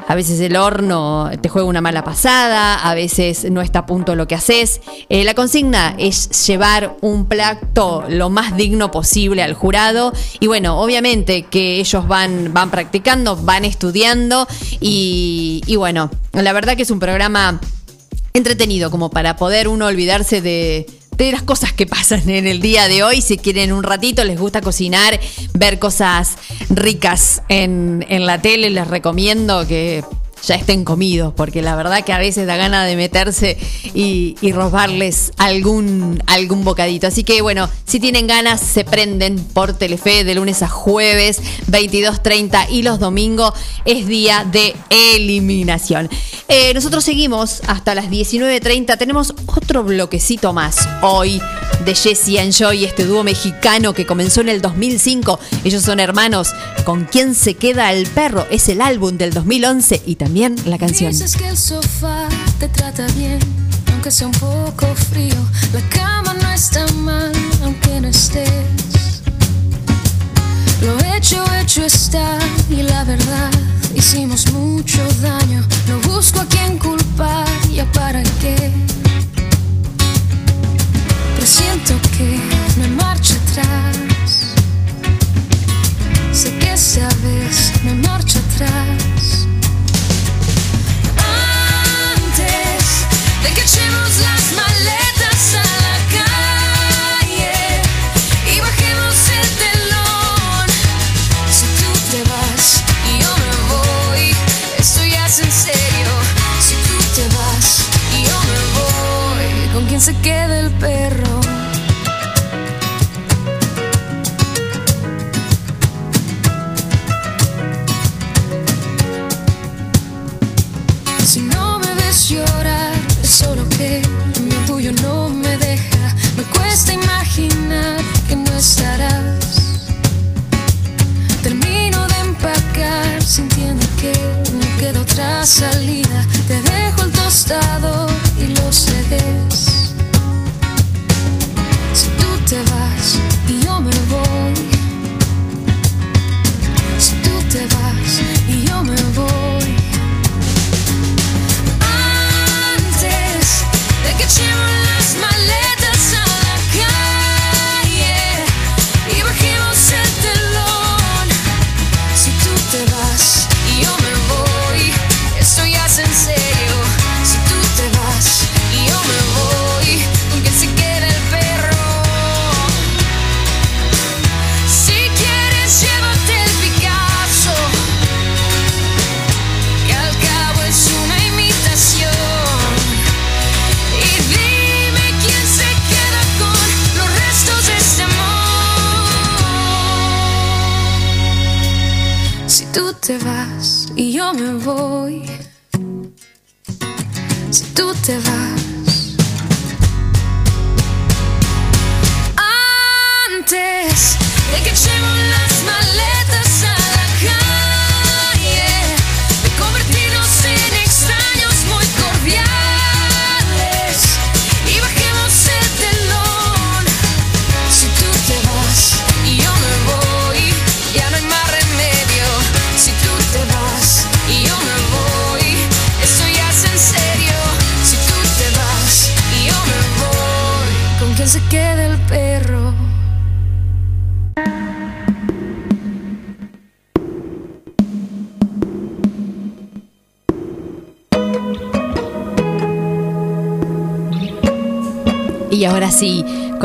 S2: A veces el horno te juega una mala pasada, a veces no está a punto lo que haces. Eh, la consigna es llevar un plato lo más digno posible al jurado y bueno, obviamente que ellos van, van practicando, van estudiando y, y bueno, la verdad que es un programa entretenido como para poder uno olvidarse de, de las cosas que pasan en el día de hoy. Si quieren un ratito, les gusta cocinar, ver cosas ricas en, en la tele, les recomiendo que ya estén comidos, porque la verdad que a veces da gana de meterse y, robarles algún, algún bocadito. Así que bueno, si tienen ganas, se prenden por Telefe de lunes a jueves, 22.30 y los domingos es día de eliminación. Eh, nosotros seguimos hasta las 19.30, tenemos otro bloquecito más hoy de Jesse and Joy, este dúo mexicano que comenzó en el 2005. Ellos son hermanos. ¿Con quién se queda el perro? Es el álbum del 2011 y también la canción.
S15: Dices que el sofá te trata bien, aunque sea un poco frío. La cama no está mal, aunque no estés. Lo hecho, hecho está, y la verdad, hicimos mucho daño. No busco a quién culpar, ya para qué. Presiento que me marcha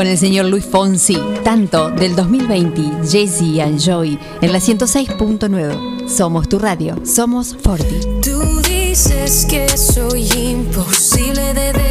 S15: con el
S2: señor Luis Fonsi, tanto del 2020, Jay-Z and Joy, en la 106.9. Somos tu radio, somos Forti.
S15: Tú dices que soy imposible de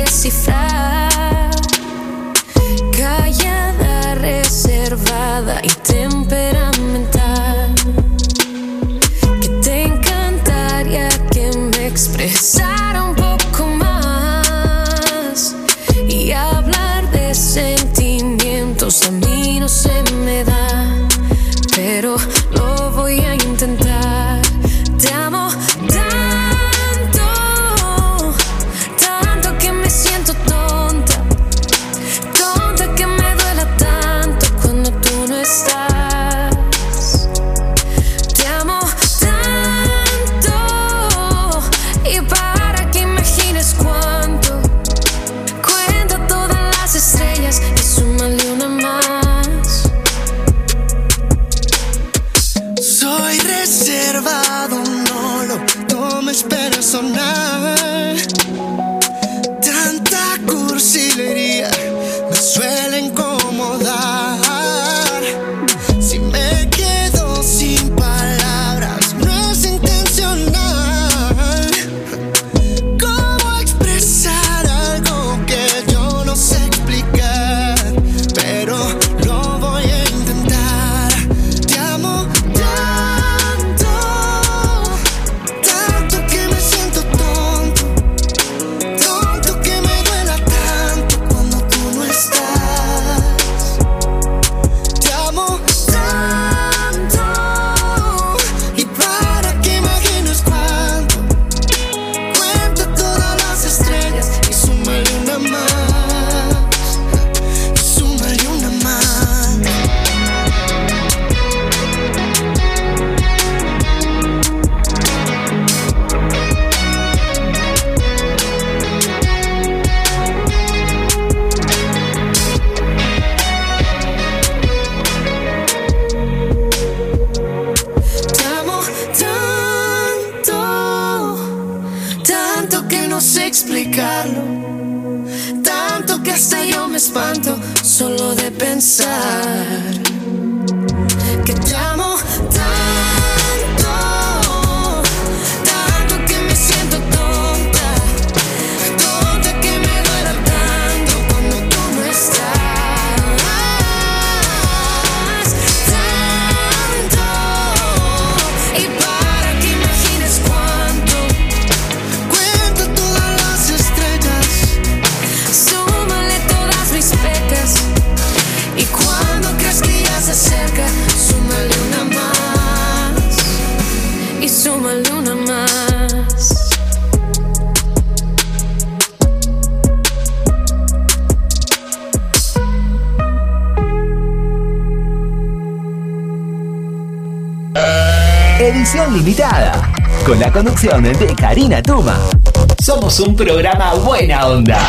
S1: limitada, con la conducción de Karina Tuma. Somos un programa buena onda.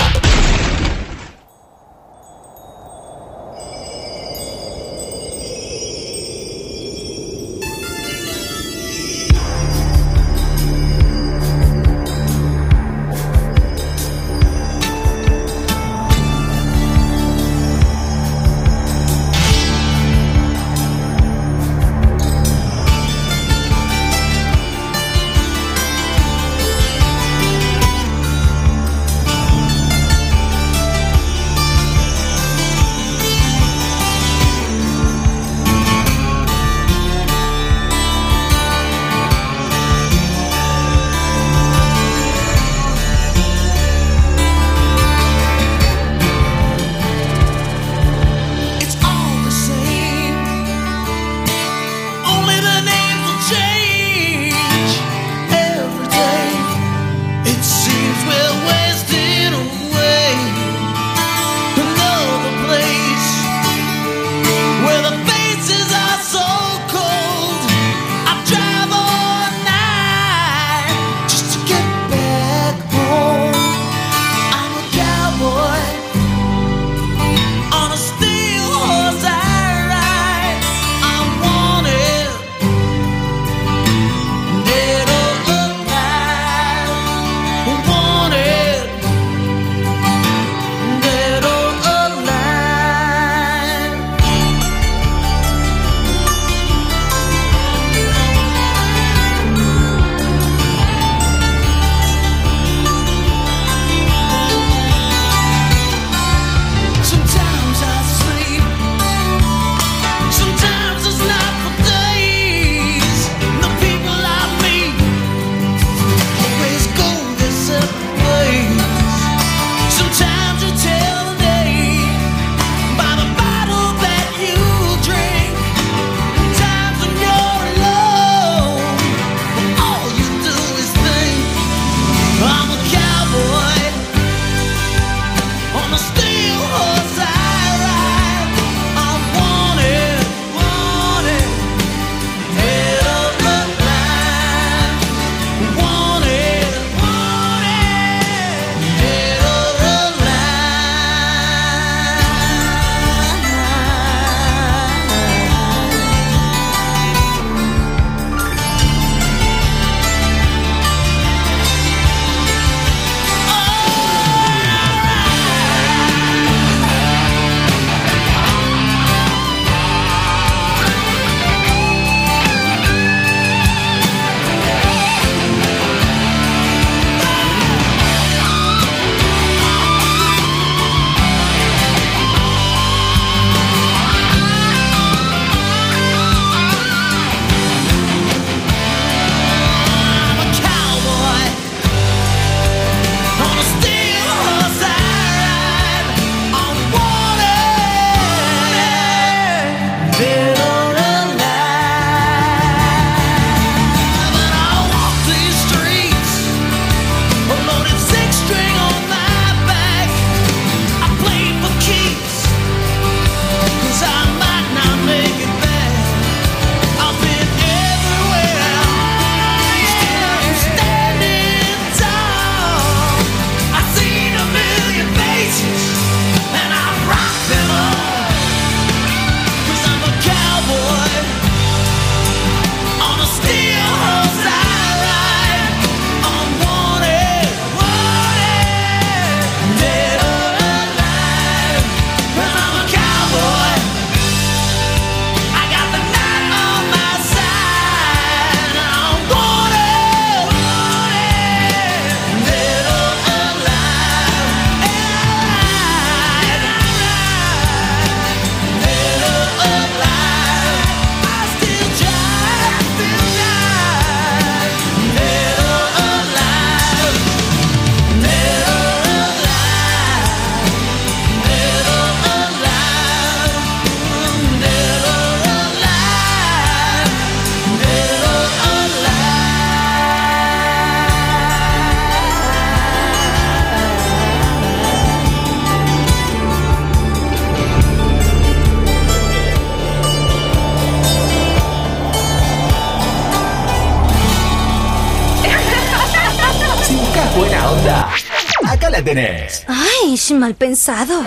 S16: Ay, mal pensados.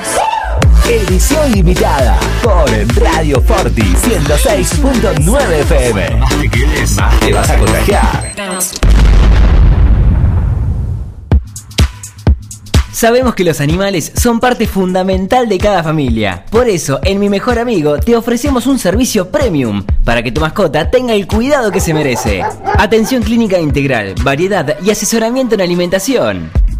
S1: Edición limitada por Radio Forti 106.9 FM. Más te quieres, más te vas a contagiar.
S5: Sabemos que los animales son parte fundamental de cada familia. Por eso, en Mi Mejor Amigo te ofrecemos un servicio premium para que tu mascota tenga el cuidado que se merece. Atención clínica integral, variedad y asesoramiento en alimentación.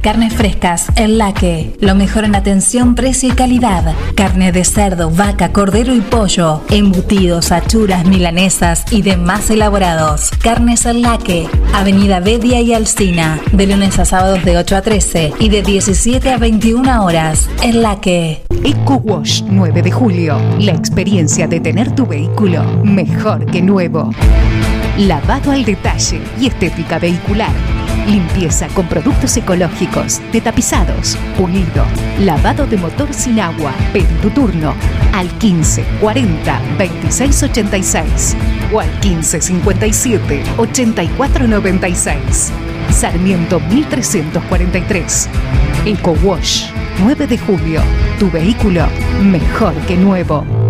S17: Carnes frescas, el laque. Lo mejor en atención, precio y calidad. Carne de cerdo, vaca, cordero y pollo. Embutidos, achuras, milanesas y demás elaborados. Carnes el laque. Avenida Bedia y Alcina. De lunes a sábados de 8 a 13 y de 17 a 21 horas. El laque.
S18: Eco Wash 9 de julio. La experiencia de tener tu vehículo mejor que nuevo. Lavado al detalle y estética vehicular. Limpieza con productos ecológicos, de tapizados, pulido, lavado de motor sin agua. Pedí tu turno al 15 40 26 86 o al 15 57 84 96. Sarmiento 1343. Eco Wash 9 de julio. Tu vehículo mejor que nuevo.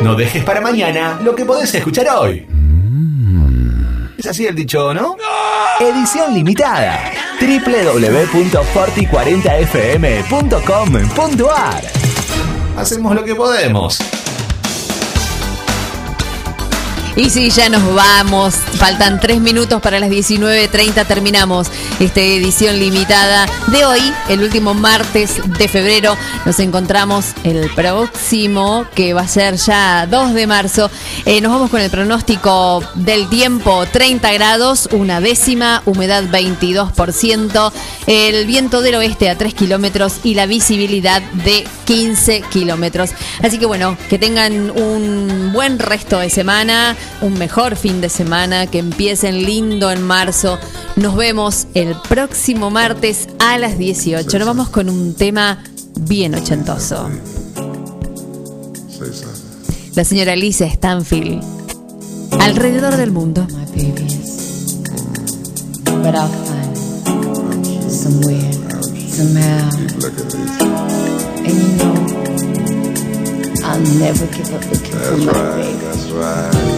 S1: No dejes para mañana lo que podés escuchar hoy. Es así el dicho, ¿no? Edición limitada. www.forti40fm.com.ar Hacemos lo que podemos.
S2: Y sí, ya nos vamos. Faltan tres minutos para las 19.30. Terminamos esta edición limitada de hoy, el último martes de febrero. Nos encontramos el próximo, que va a ser ya 2 de marzo. Eh, nos vamos con el pronóstico del tiempo: 30 grados, una décima, humedad 22%, el viento del oeste a 3 kilómetros y la visibilidad de 15 kilómetros. Así que bueno, que tengan un buen resto de semana un mejor fin de semana, que empiecen lindo en marzo. Nos vemos el próximo martes a las 18. Nos vamos con un tema bien ochentoso. La señora Lisa Stanfield. Alrededor del mundo.
S19: I'll
S20: never give up looking
S21: that's for
S20: my
S21: right,
S20: baby.
S21: That's right.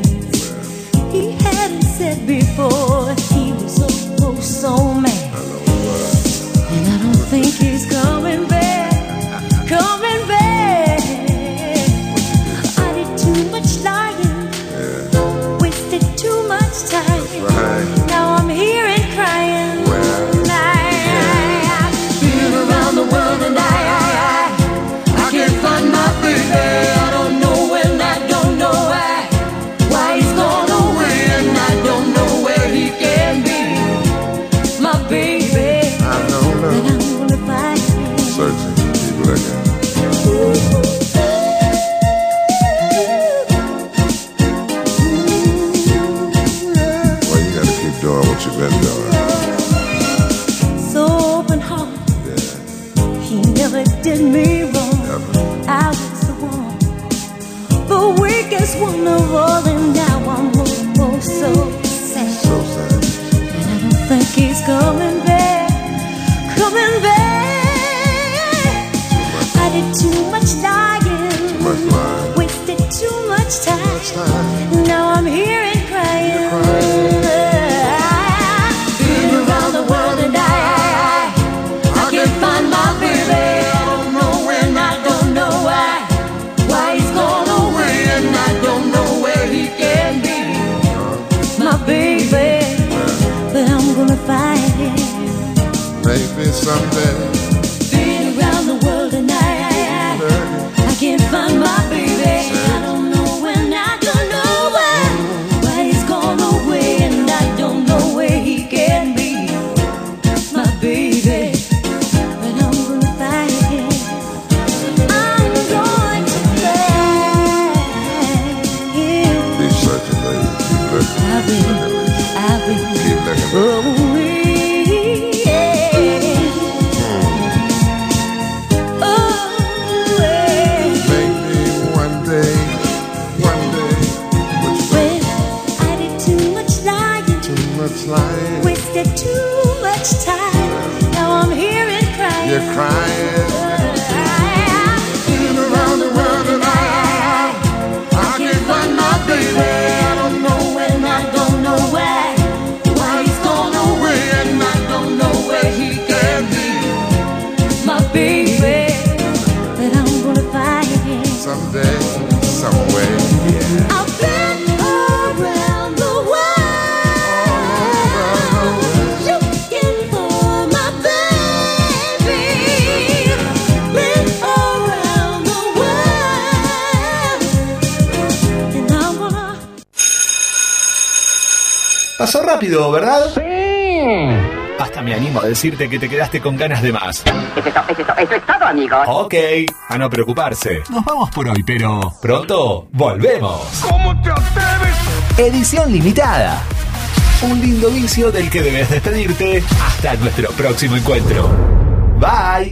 S14: before.
S1: decirte que te quedaste con ganas de más.
S22: Es eso, es eso, eso es todo, amigos.
S1: Ok, a no preocuparse. Nos vamos por hoy, pero pronto volvemos.
S14: ¿Cómo te atreves?
S1: Edición limitada. Un lindo vicio del que debes despedirte. Hasta nuestro próximo encuentro. Bye.